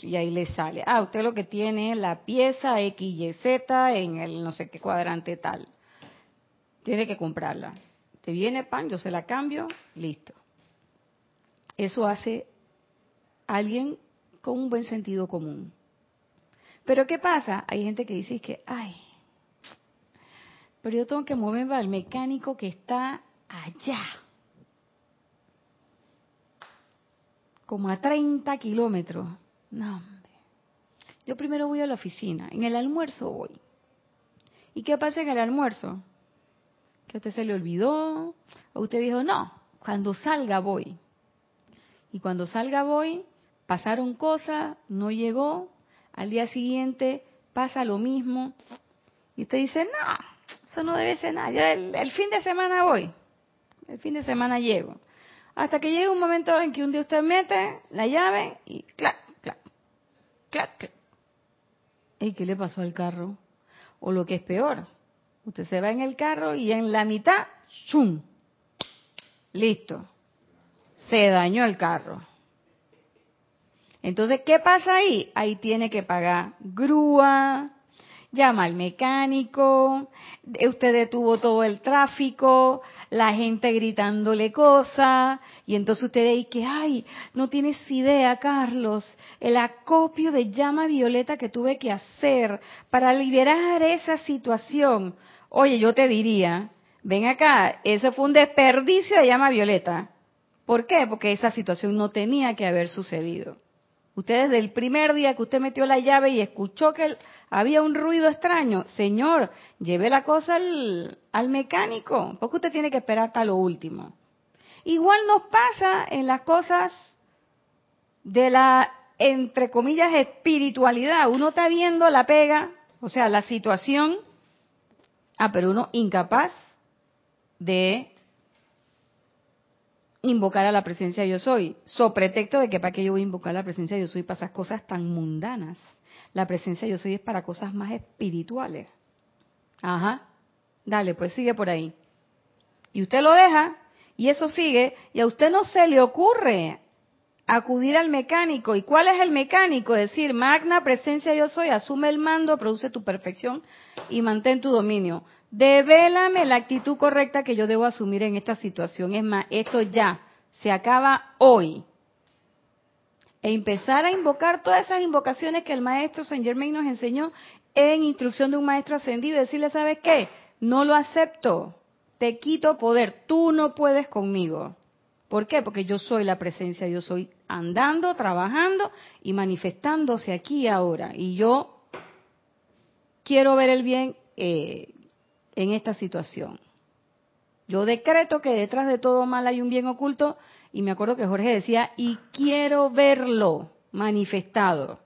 y ahí le sale. Ah, usted lo que tiene la pieza XYZ en el no sé qué cuadrante tal. Tiene que comprarla. Te viene pan, yo se la cambio, listo. Eso hace alguien con un buen sentido común. Pero ¿qué pasa? Hay gente que dice que, ay, pero yo tengo que moverme al mecánico que está allá, como a 30 kilómetros. No. Yo primero voy a la oficina, en el almuerzo voy. ¿Y qué pasa en el almuerzo? Que a usted se le olvidó, o usted dijo, no, cuando salga voy. Y cuando salga voy, pasaron cosas, no llegó, al día siguiente pasa lo mismo, y usted dice, no, eso no debe ser nada, yo el, fin de semana voy, el fin de semana llego. Hasta que llega un momento en que un día usted mete la llave y clac, clac. ¿Y qué le pasó al carro? O lo que es peor, usted se va en el carro y en la mitad, ¡chum! Listo. Se dañó el carro. Entonces, ¿qué pasa ahí? Ahí tiene que pagar grúa, llama al mecánico, usted detuvo todo el tráfico, la gente gritándole cosas, y entonces usted dice que, ay, no tienes idea, Carlos, el acopio de llama violeta que tuve que hacer para liberar esa situación. Oye, yo te diría, ven acá, ese fue un desperdicio de llama violeta. ¿Por qué? Porque esa situación no tenía que haber sucedido. Usted desde el primer día que usted metió la llave y escuchó que había un ruido extraño, señor, lleve la cosa al, al mecánico, porque usted tiene que esperar hasta lo último. Igual nos pasa en las cosas de la, entre comillas, espiritualidad. Uno está viendo la pega, o sea, la situación, ah, pero uno incapaz de invocar a la presencia yo soy, so pretexto de que para qué yo voy a invocar la presencia yo soy para esas cosas tan mundanas. La presencia yo soy es para cosas más espirituales. Ajá. Dale, pues sigue por ahí. Y usted lo deja y eso sigue y a usted no se le ocurre acudir al mecánico. ¿Y cuál es el mecánico? Decir, magna presencia yo soy, asume el mando, produce tu perfección y mantén tu dominio. Devélame la actitud correcta que yo debo asumir en esta situación. Es más, esto ya se acaba hoy. E empezar a invocar todas esas invocaciones que el maestro Saint Germain nos enseñó en instrucción de un maestro ascendido decirle, ¿sabes qué? No lo acepto. Te quito poder. Tú no puedes conmigo. ¿Por qué? Porque yo soy la presencia, yo soy andando, trabajando y manifestándose aquí y ahora. Y yo quiero ver el bien eh, en esta situación. Yo decreto que detrás de todo mal hay un bien oculto y me acuerdo que Jorge decía, y quiero verlo manifestado.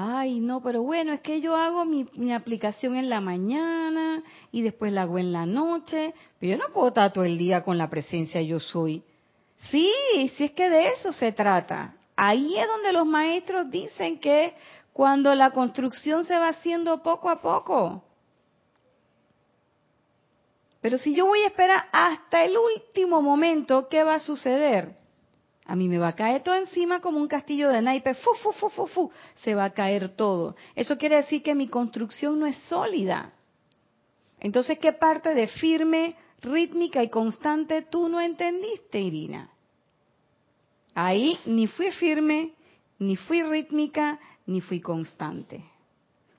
Ay, no, pero bueno, es que yo hago mi, aplicación en la mañana y después la hago en la noche, pero yo no puedo estar todo el día con la presencia yo soy. Sí, sí es que de eso se trata. Ahí es donde los maestros dicen que cuando la construcción se va haciendo poco a poco. Pero si yo voy a esperar hasta el último momento, ¿qué va a suceder? A mí me va a caer todo encima como un castillo de naipes, fu, fu, fu, fu, fu, se va a caer todo. Eso quiere decir que mi construcción no es sólida. Entonces, ¿qué parte de firme, rítmica y constante tú no entendiste, Irina? Ahí ni fui firme, ni fui rítmica, ni fui constante.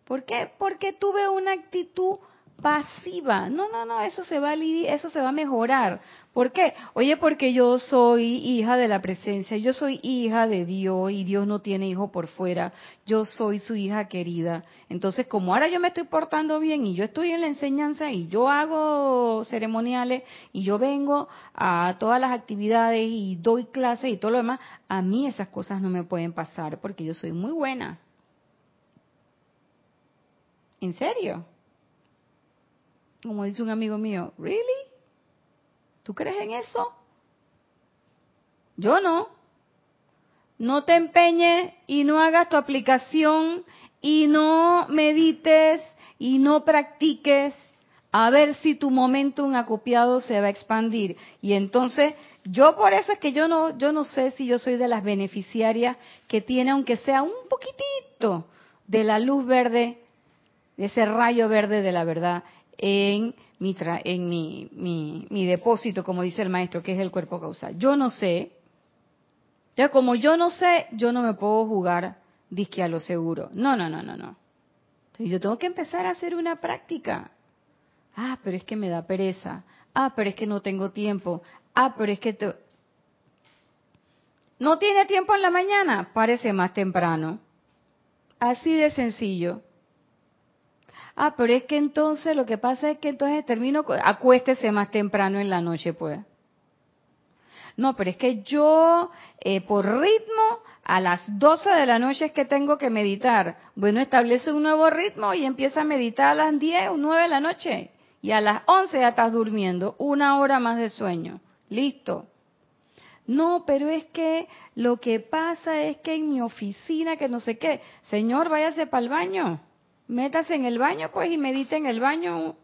¿Por qué? Porque tuve una actitud pasiva. No, no, no, eso se va a eso se va a mejorar. ¿Por qué? Oye, porque yo soy hija de la presencia, yo soy hija de Dios y Dios no tiene hijo por fuera. Yo soy su hija querida. Entonces, como ahora yo me estoy portando bien y yo estoy en la enseñanza y yo hago ceremoniales y yo vengo a todas las actividades y doy clases y todo lo demás, a mí esas cosas no me pueden pasar porque yo soy muy buena. ¿En serio? Como dice un amigo mío, ¿really? ¿Tú crees en eso? Yo no. No te empeñes y no hagas tu aplicación y no medites y no practiques a ver si tu momentum acopiado se va a expandir. Y entonces, yo por eso es que yo no, yo no sé si yo soy de las beneficiarias que tiene, aunque sea un poquitito, de la luz verde, de ese rayo verde de la verdad en mi, en mi, mi, depósito, como dice el maestro, que es el cuerpo causal. Yo no sé. Ya como yo no sé, yo no me puedo jugar disque a lo seguro. No, no, no, no, no. yo tengo que empezar a hacer una práctica. Ah, pero es que me da pereza. Ah, pero es que no tengo tiempo. Ah, pero es que... ¿No tiene tiempo en la mañana? Parece más temprano. Así de sencillo. Ah, pero es que entonces lo que pasa es que entonces termino, acuéstese más temprano en la noche, pues. No, pero es que yo, eh, por ritmo, a las 12 de la noche es que tengo que meditar. Bueno, establece un nuevo ritmo y empieza a meditar a las 10 o 9 de la noche. Y a las 11 ya estás durmiendo, una hora más de sueño. Listo. No, pero es que lo que pasa es que en mi oficina, que no sé qué, señor, váyase para el baño métase en el baño, pues, y medite en el baño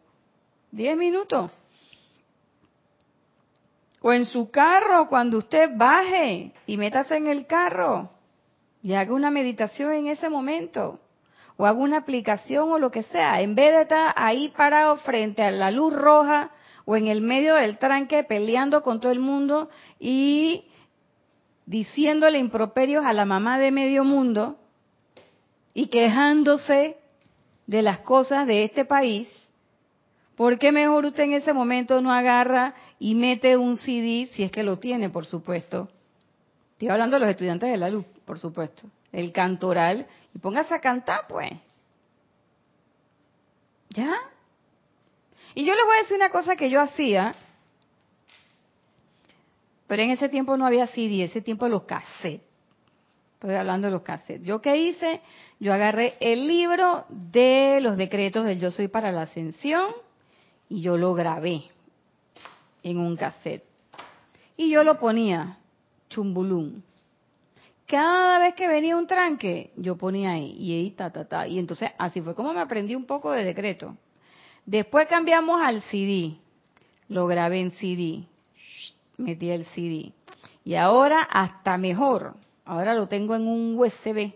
10 minutos. O en su carro, cuando usted baje y métase en el carro y haga una meditación en ese momento. O haga una aplicación o lo que sea. En vez de estar ahí parado frente a la luz roja o en el medio del tranque peleando con todo el mundo y diciéndole improperios a la mamá de medio mundo y quejándose de las cosas de este país, ¿por qué mejor usted en ese momento no agarra y mete un CD, si es que lo tiene, por supuesto? Estoy hablando de los estudiantes de la luz, por supuesto. El cantoral, y póngase a cantar, pues. ¿Ya? Y yo les voy a decir una cosa que yo hacía, pero en ese tiempo no había CD, ese tiempo los cassettes. Estoy hablando de los cassettes. ¿Yo qué hice? Yo agarré el libro de los decretos del Yo Soy para la Ascensión y yo lo grabé en un cassette. Y yo lo ponía, chumbulum. Cada vez que venía un tranque, yo ponía ahí, y ahí, ta, ta, ta. Y entonces así fue como me aprendí un poco de decreto. Después cambiamos al CD. Lo grabé en CD. Metí el CD. Y ahora hasta mejor. Ahora lo tengo en un USB.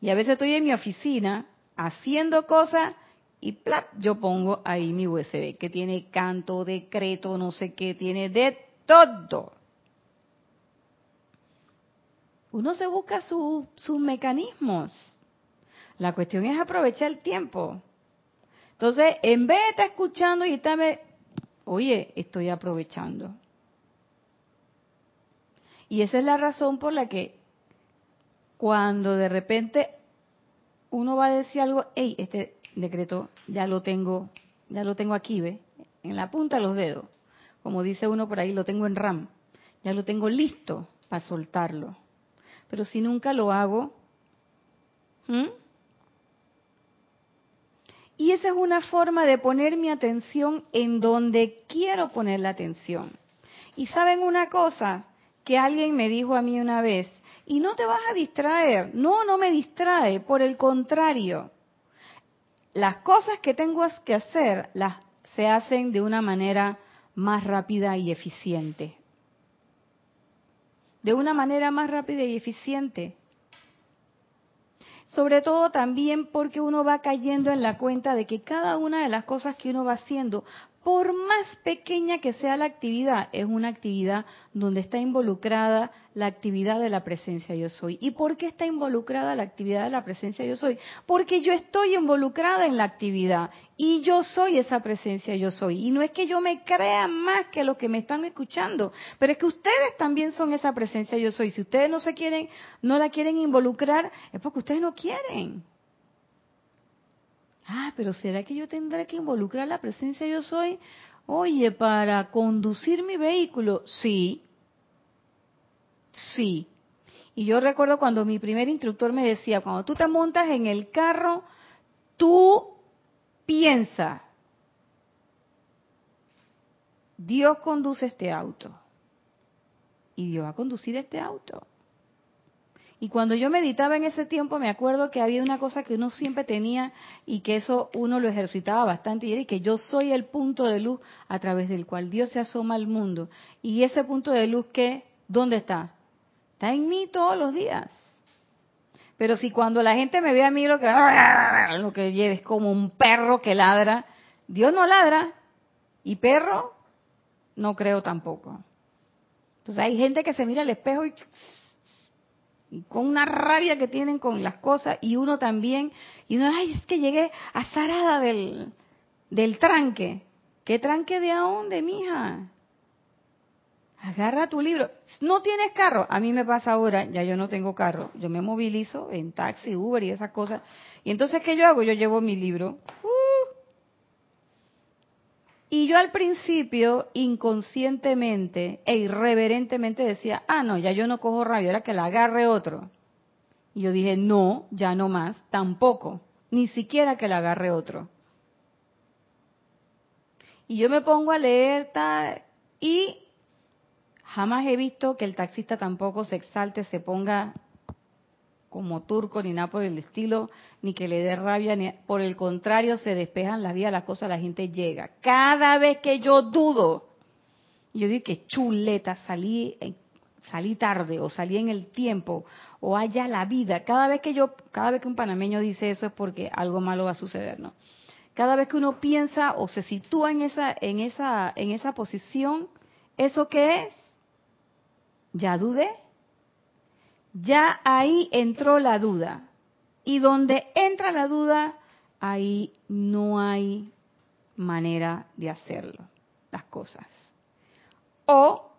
Y a veces estoy en mi oficina haciendo cosas y plap, yo pongo ahí mi USB, que tiene canto, decreto, no sé qué, tiene de todo. Uno se busca sus mecanismos. La cuestión es aprovechar el tiempo. Entonces, en vez de estar escuchando y estarme, oye, estoy aprovechando. Y esa es la razón por la que cuando de repente uno va a decir algo, hey, este decreto ya lo tengo, ya lo tengo aquí, ¿ve? En la punta de los dedos. Como dice uno por ahí, lo tengo en RAM. Ya lo tengo listo para soltarlo. Pero si nunca lo hago, y esa es una forma de poner mi atención en donde quiero poner la atención. Y saben una cosa que alguien me dijo a mí una vez, y no te vas a distraer. No, no me distrae, por el contrario. Las cosas que tengo que hacer las se hacen de una manera más rápida y eficiente. De una manera más rápida y eficiente sobre todo también porque uno va cayendo en la cuenta de que cada una de las cosas que uno va haciendo por más pequeña que sea la actividad, es una actividad donde está involucrada la actividad de la presencia yo soy. ¿Y por qué está involucrada la actividad de la presencia yo soy? Porque yo estoy involucrada en la actividad y yo soy esa presencia yo soy. Y no es que yo me crea más que los que me están escuchando, pero es que ustedes también son esa presencia yo soy. Si ustedes no se quieren, no la quieren involucrar, es porque ustedes no quieren. Ah, pero ¿será que yo tendré que involucrar la presencia yo soy? Oye, para conducir mi vehículo, sí, sí. Y yo recuerdo cuando mi primer instructor me decía, cuando tú te montas en el carro, tú piensa, Dios conduce este auto. Y Dios va a conducir este auto. Y cuando yo meditaba en ese tiempo, me acuerdo que había una cosa que uno siempre tenía y que eso uno lo ejercitaba bastante, y era que yo soy el punto de luz a través del cual Dios se asoma al mundo. Y ese punto de luz, ¿qué? ¿Dónde está? Está en mí todos los días. Pero si cuando la gente me ve a mí lo que, lo que es como un perro que ladra, Dios no ladra. Y perro, no creo tampoco. Entonces hay gente que se mira al espejo y con una rabia que tienen con las cosas y uno también, y uno, ay, es que llegué azarada del, del tranque. ¿Qué tranque de a dónde, mija? Agarra tu libro. ¿No tienes carro? A mí me pasa ahora, ya yo no tengo carro. Yo me movilizo en taxi, Uber y esas cosas. Y entonces, ¿qué yo hago? Yo llevo mi libro. Y yo al principio, inconscientemente e irreverentemente decía, ah, no, ya yo no cojo rabia, ahora que la agarre otro. Y yo dije, no, ya no más, tampoco, ni siquiera que la agarre otro. Y yo me pongo a leer y jamás he visto que el taxista tampoco se exalte, se ponga como turco ni nada por el estilo, ni que le dé rabia, ni por el contrario se despejan las vías, las cosas, la gente llega. Cada vez que yo dudo, yo digo que chuleta, salí salí tarde o salí en el tiempo o haya la vida. Cada vez que yo, cada vez que un panameño dice eso es porque algo malo va a suceder, ¿no? Cada vez que uno piensa o se sitúa en esa en esa en esa posición, ¿eso qué es? Ya dudé, ya ahí entró la duda. Y donde entra la duda, ahí no hay manera de hacerlo, las cosas. O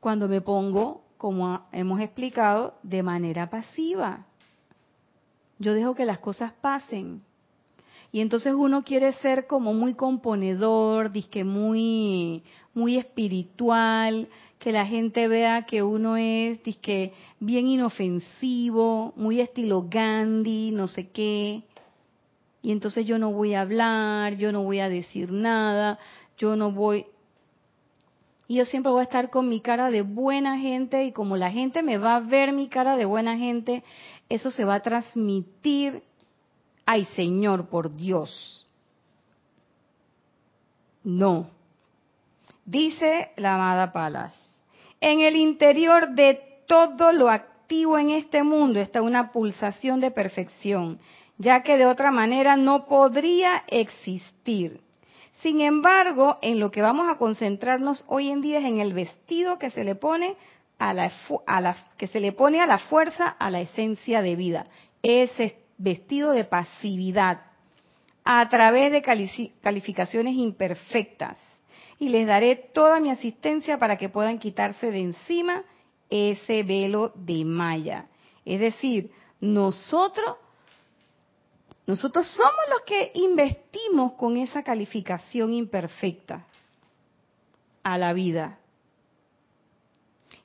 cuando me pongo, como hemos explicado, de manera pasiva. Yo dejo que las cosas pasen. Y entonces uno quiere ser como muy componedor, disque muy, muy espiritual, que la gente vea que uno es disque bien inofensivo, muy estilo Gandhi, no sé qué. Y entonces yo no voy a hablar, yo no voy a decir nada, yo no voy... Y yo siempre voy a estar con mi cara de buena gente y como la gente me va a ver mi cara de buena gente, eso se va a transmitir. Ay, Señor, por Dios. No. Dice la amada Palas, En el interior de todo lo activo en este mundo está una pulsación de perfección, ya que de otra manera no podría existir. Sin embargo, en lo que vamos a concentrarnos hoy en día es en el vestido que se le pone a la, que se le pone a la fuerza, a la esencia de vida. Ese vestido de pasividad a través de calificaciones imperfectas. Y les daré toda mi asistencia para que puedan quitarse de encima ese velo de malla. Es decir, nosotros nosotros somos los que investimos con esa calificación imperfecta a la vida.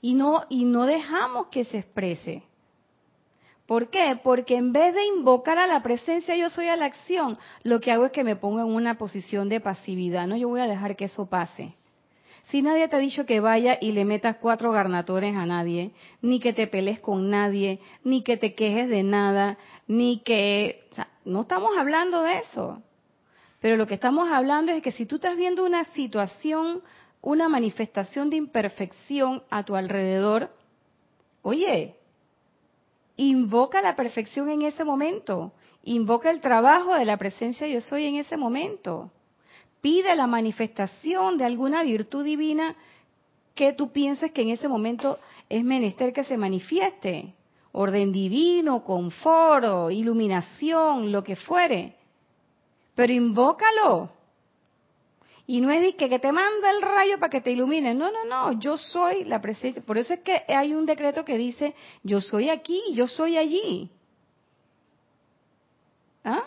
Y no, y no dejamos que se exprese. ¿Por qué? Porque en vez de invocar a la presencia yo soy a la acción, lo que hago es que me pongo en una posición de pasividad. No, yo voy a dejar que eso pase. Si nadie te ha dicho que vaya y le metas cuatro garnatones a nadie, ni que te pelees con nadie, ni que te quejes de nada, ni que... No estamos hablando de eso. Pero lo que estamos hablando es que si tú estás viendo una situación, una manifestación de imperfección a tu alrededor, oye, invoca la perfección en ese momento, invoca el trabajo de la presencia yo soy en ese momento pide la manifestación de alguna virtud divina que tú pienses que en ese momento es menester que se manifieste. Orden divino, confort, iluminación, lo que fuere. Pero invócalo. Y no es que, que te manda el rayo para que te ilumine. No, no, no. Yo soy la presencia. Por eso es que hay un decreto que dice, yo soy aquí, yo soy allí. ¿Ah?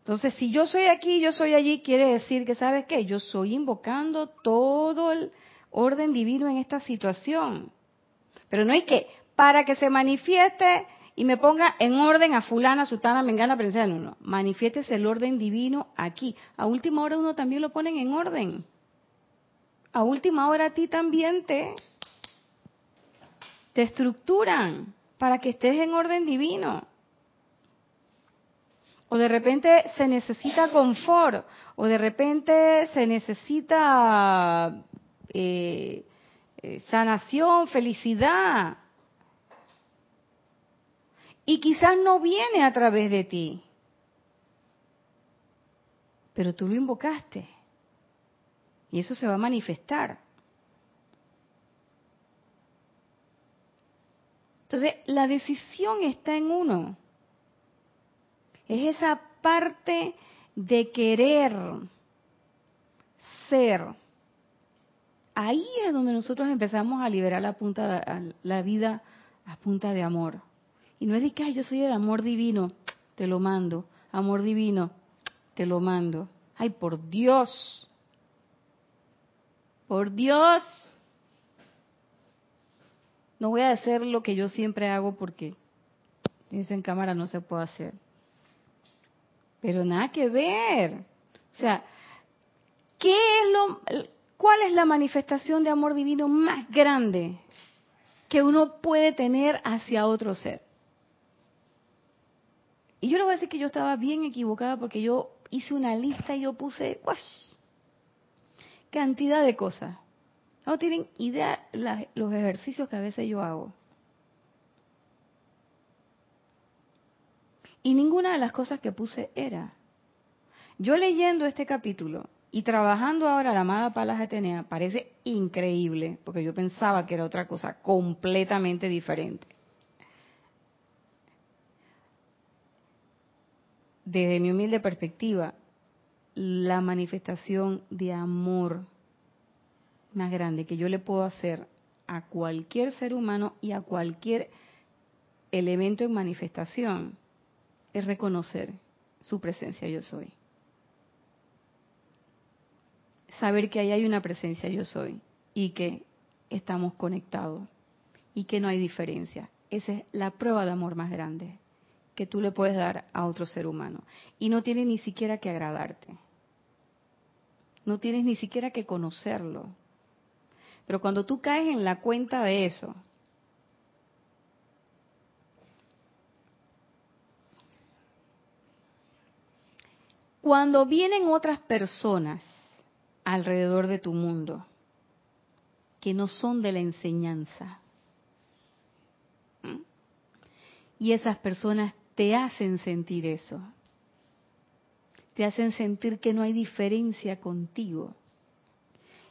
Entonces, si yo soy aquí, yo soy allí, quiere decir que, ¿sabes qué? Yo soy invocando todo el orden divino en esta situación. Pero no es que para que se manifieste y me ponga en orden a fulana, sutana, mengana, princesa, no, no. Manifiestes el orden divino aquí. A última hora uno también lo ponen en orden. A última hora a ti también te, te estructuran para que estés en orden divino o de repente se necesita confort, o de repente se necesita eh, eh, sanación, felicidad. Y quizás no viene a través de ti, pero tú lo invocaste. Y eso se va a manifestar. Entonces, la decisión está en uno. Es esa parte de querer ser. Ahí es donde nosotros empezamos a liberar la, punta, la vida a punta de amor. Y no es de que, yo soy el amor divino, te lo mando. Amor divino, te lo mando. Ay, por Dios. Por Dios. No voy a hacer lo que yo siempre hago porque eso en cámara no se puede hacer. Pero nada que ver. O sea, ¿qué es lo, ¿cuál es la manifestación de amor divino más grande que uno puede tener hacia otro ser? Y yo le voy a decir que yo estaba bien equivocada porque yo hice una lista y yo puse cantidad de cosas. No tienen idea los ejercicios que a veces yo hago. Y ninguna de las cosas que puse era. Yo leyendo este capítulo y trabajando ahora la amada Palas Atenea parece increíble, porque yo pensaba que era otra cosa completamente diferente. Desde mi humilde perspectiva, la manifestación de amor más grande que yo le puedo hacer a cualquier ser humano y a cualquier elemento en manifestación es reconocer su presencia yo soy. Saber que ahí hay una presencia yo soy y que estamos conectados y que no hay diferencia. Esa es la prueba de amor más grande que tú le puedes dar a otro ser humano. Y no tienes ni siquiera que agradarte. No tienes ni siquiera que conocerlo. Pero cuando tú caes en la cuenta de eso, Cuando vienen otras personas alrededor de tu mundo que no son de la enseñanza. Y esas personas te hacen sentir eso. Te hacen sentir que no hay diferencia contigo.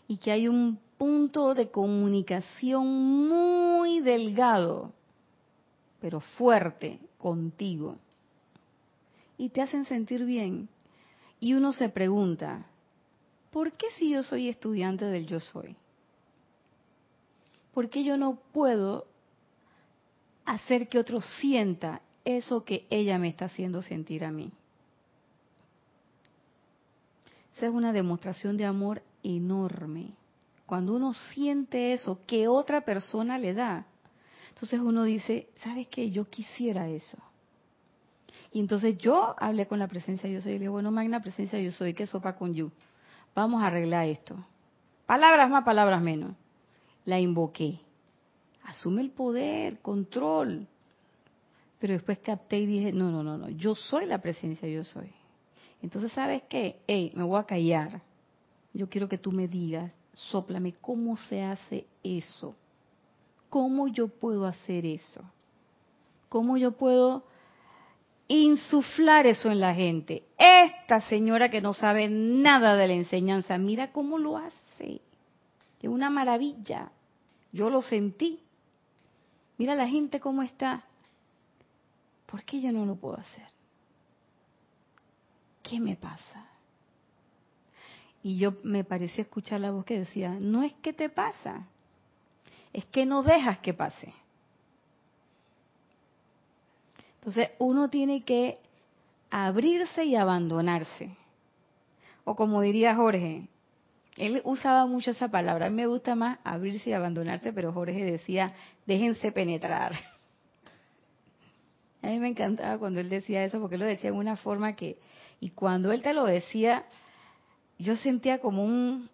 Y que hay un punto de comunicación muy delgado, pero fuerte contigo. Y te hacen sentir bien. Y uno se pregunta, ¿por qué si yo soy estudiante del yo soy? ¿Por qué yo no puedo hacer que otro sienta eso que ella me está haciendo sentir a mí? Esa es una demostración de amor enorme. Cuando uno siente eso que otra persona le da, entonces uno dice, ¿sabes qué? Yo quisiera eso. Y entonces yo hablé con la presencia yo soy y le dije, bueno, magna presencia yo soy, ¿qué sopa con you? Vamos a arreglar esto. Palabras más, palabras menos. La invoqué. Asume el poder, control. Pero después capté y dije, no, no, no, no, yo soy la presencia yo soy. Entonces, ¿sabes qué? Hey, me voy a callar. Yo quiero que tú me digas, sóplame, ¿cómo se hace eso? ¿Cómo yo puedo hacer eso? ¿Cómo yo puedo insuflar eso en la gente? Esta señora que no sabe nada de la enseñanza, mira cómo lo hace. Es una maravilla. Yo lo sentí. Mira la gente cómo está. ¿Por qué yo no lo puedo hacer? ¿Qué me pasa? Y yo me pareció escuchar la voz que decía, no es que te pasa, es que no dejas que pase. Entonces uno tiene que abrirse y abandonarse. O como diría Jorge, él usaba mucho esa palabra, a mí me gusta más abrirse y abandonarse, pero Jorge decía, déjense penetrar. A mí me encantaba cuando él decía eso, porque él lo decía en una forma que, y cuando él te lo decía, yo sentía como un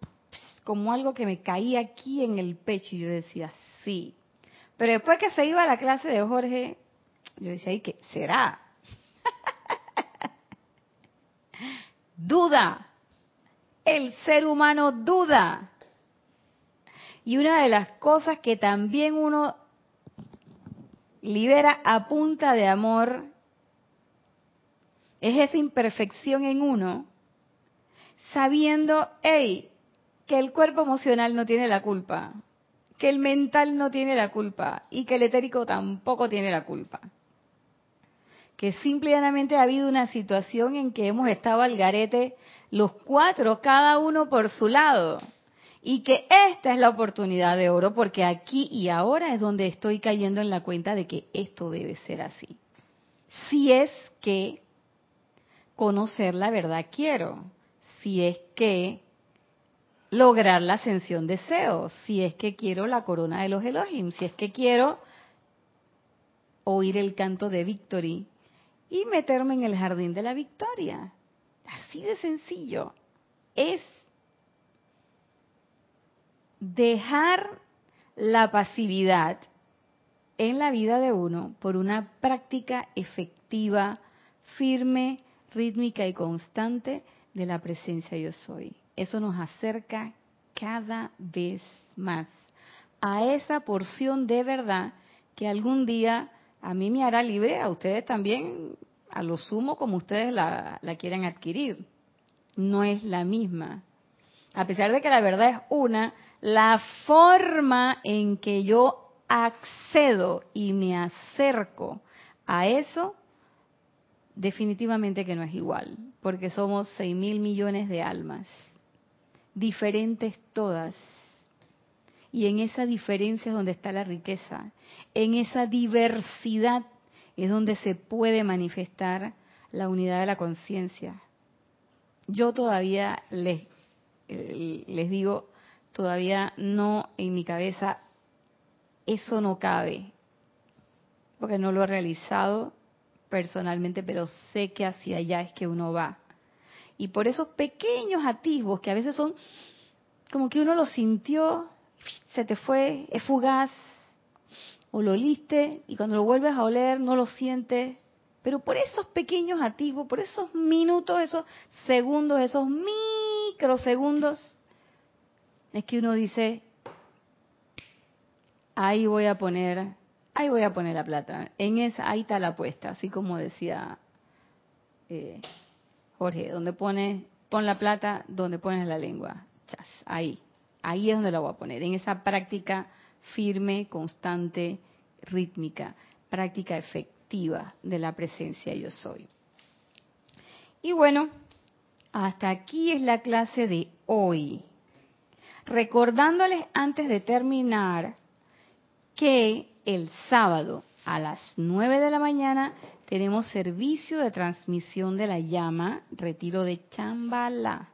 como algo que me caía aquí en el pecho y yo decía, sí. Pero después que se iba a la clase de Jorge, yo decía, ¿y qué será? duda. El ser humano duda. Y una de las cosas que también uno libera a punta de amor es esa imperfección en uno sabiendo, hey, que el cuerpo emocional no tiene la culpa, que el mental no tiene la culpa y que el etérico tampoco tiene la culpa. Que simplemente ha habido una situación en que hemos estado al garete los cuatro, cada uno por su lado. Y que esta es la oportunidad de oro porque aquí y ahora es donde estoy cayendo en la cuenta de que esto debe ser así. Si es que conocer la verdad quiero si es que lograr la ascensión deseo, si es que quiero la corona de los Elohim, si es que quiero oír el canto de Victory y meterme en el jardín de la victoria. Así de sencillo. Es dejar la pasividad en la vida de uno por una práctica efectiva, firme, rítmica y constante de la presencia yo soy. Eso nos acerca cada vez más a esa porción de verdad que algún día a mí me hará libre, a ustedes también, a lo sumo como ustedes la, la quieran adquirir. No es la misma. A pesar de que la verdad es una, la forma en que yo accedo y me acerco a eso definitivamente que no es igual, porque somos 6 mil millones de almas, diferentes todas. Y en esa diferencia es donde está la riqueza, en esa diversidad es donde se puede manifestar la unidad de la conciencia. Yo todavía les, eh, les digo, todavía no en mi cabeza, eso no cabe, porque no lo he realizado personalmente, pero sé que hacia allá es que uno va. Y por esos pequeños atisbos que a veces son como que uno lo sintió, se te fue, es fugaz, o lo oliste y cuando lo vuelves a oler no lo sientes. Pero por esos pequeños atisbos, por esos minutos, esos segundos, esos microsegundos, es que uno dice, ahí voy a poner, ahí voy a poner la plata. En esa, ahí está la apuesta, así como decía eh, Jorge, donde pone, pon la plata, donde pones la lengua. Chas, ahí, ahí es donde la voy a poner, en esa práctica firme, constante, rítmica, práctica efectiva de la presencia yo soy. Y bueno, hasta aquí es la clase de hoy. Recordándoles antes de terminar que el sábado a las 9 de la mañana tenemos servicio de transmisión de la llama, retiro de Chambala.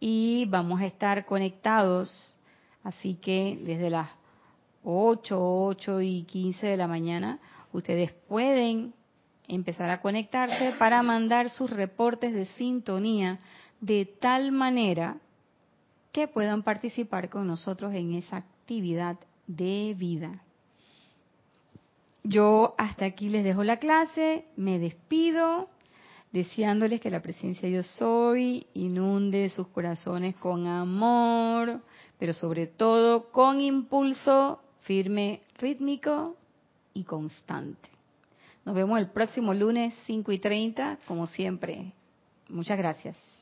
Y vamos a estar conectados, así que desde las 8, 8 y 15 de la mañana, ustedes pueden empezar a conectarse para mandar sus reportes de sintonía de tal manera puedan participar con nosotros en esa actividad de vida. Yo hasta aquí les dejo la clase, me despido, deseándoles que la presencia yo soy inunde sus corazones con amor, pero sobre todo con impulso firme, rítmico y constante. Nos vemos el próximo lunes 5 y 30, como siempre. Muchas gracias.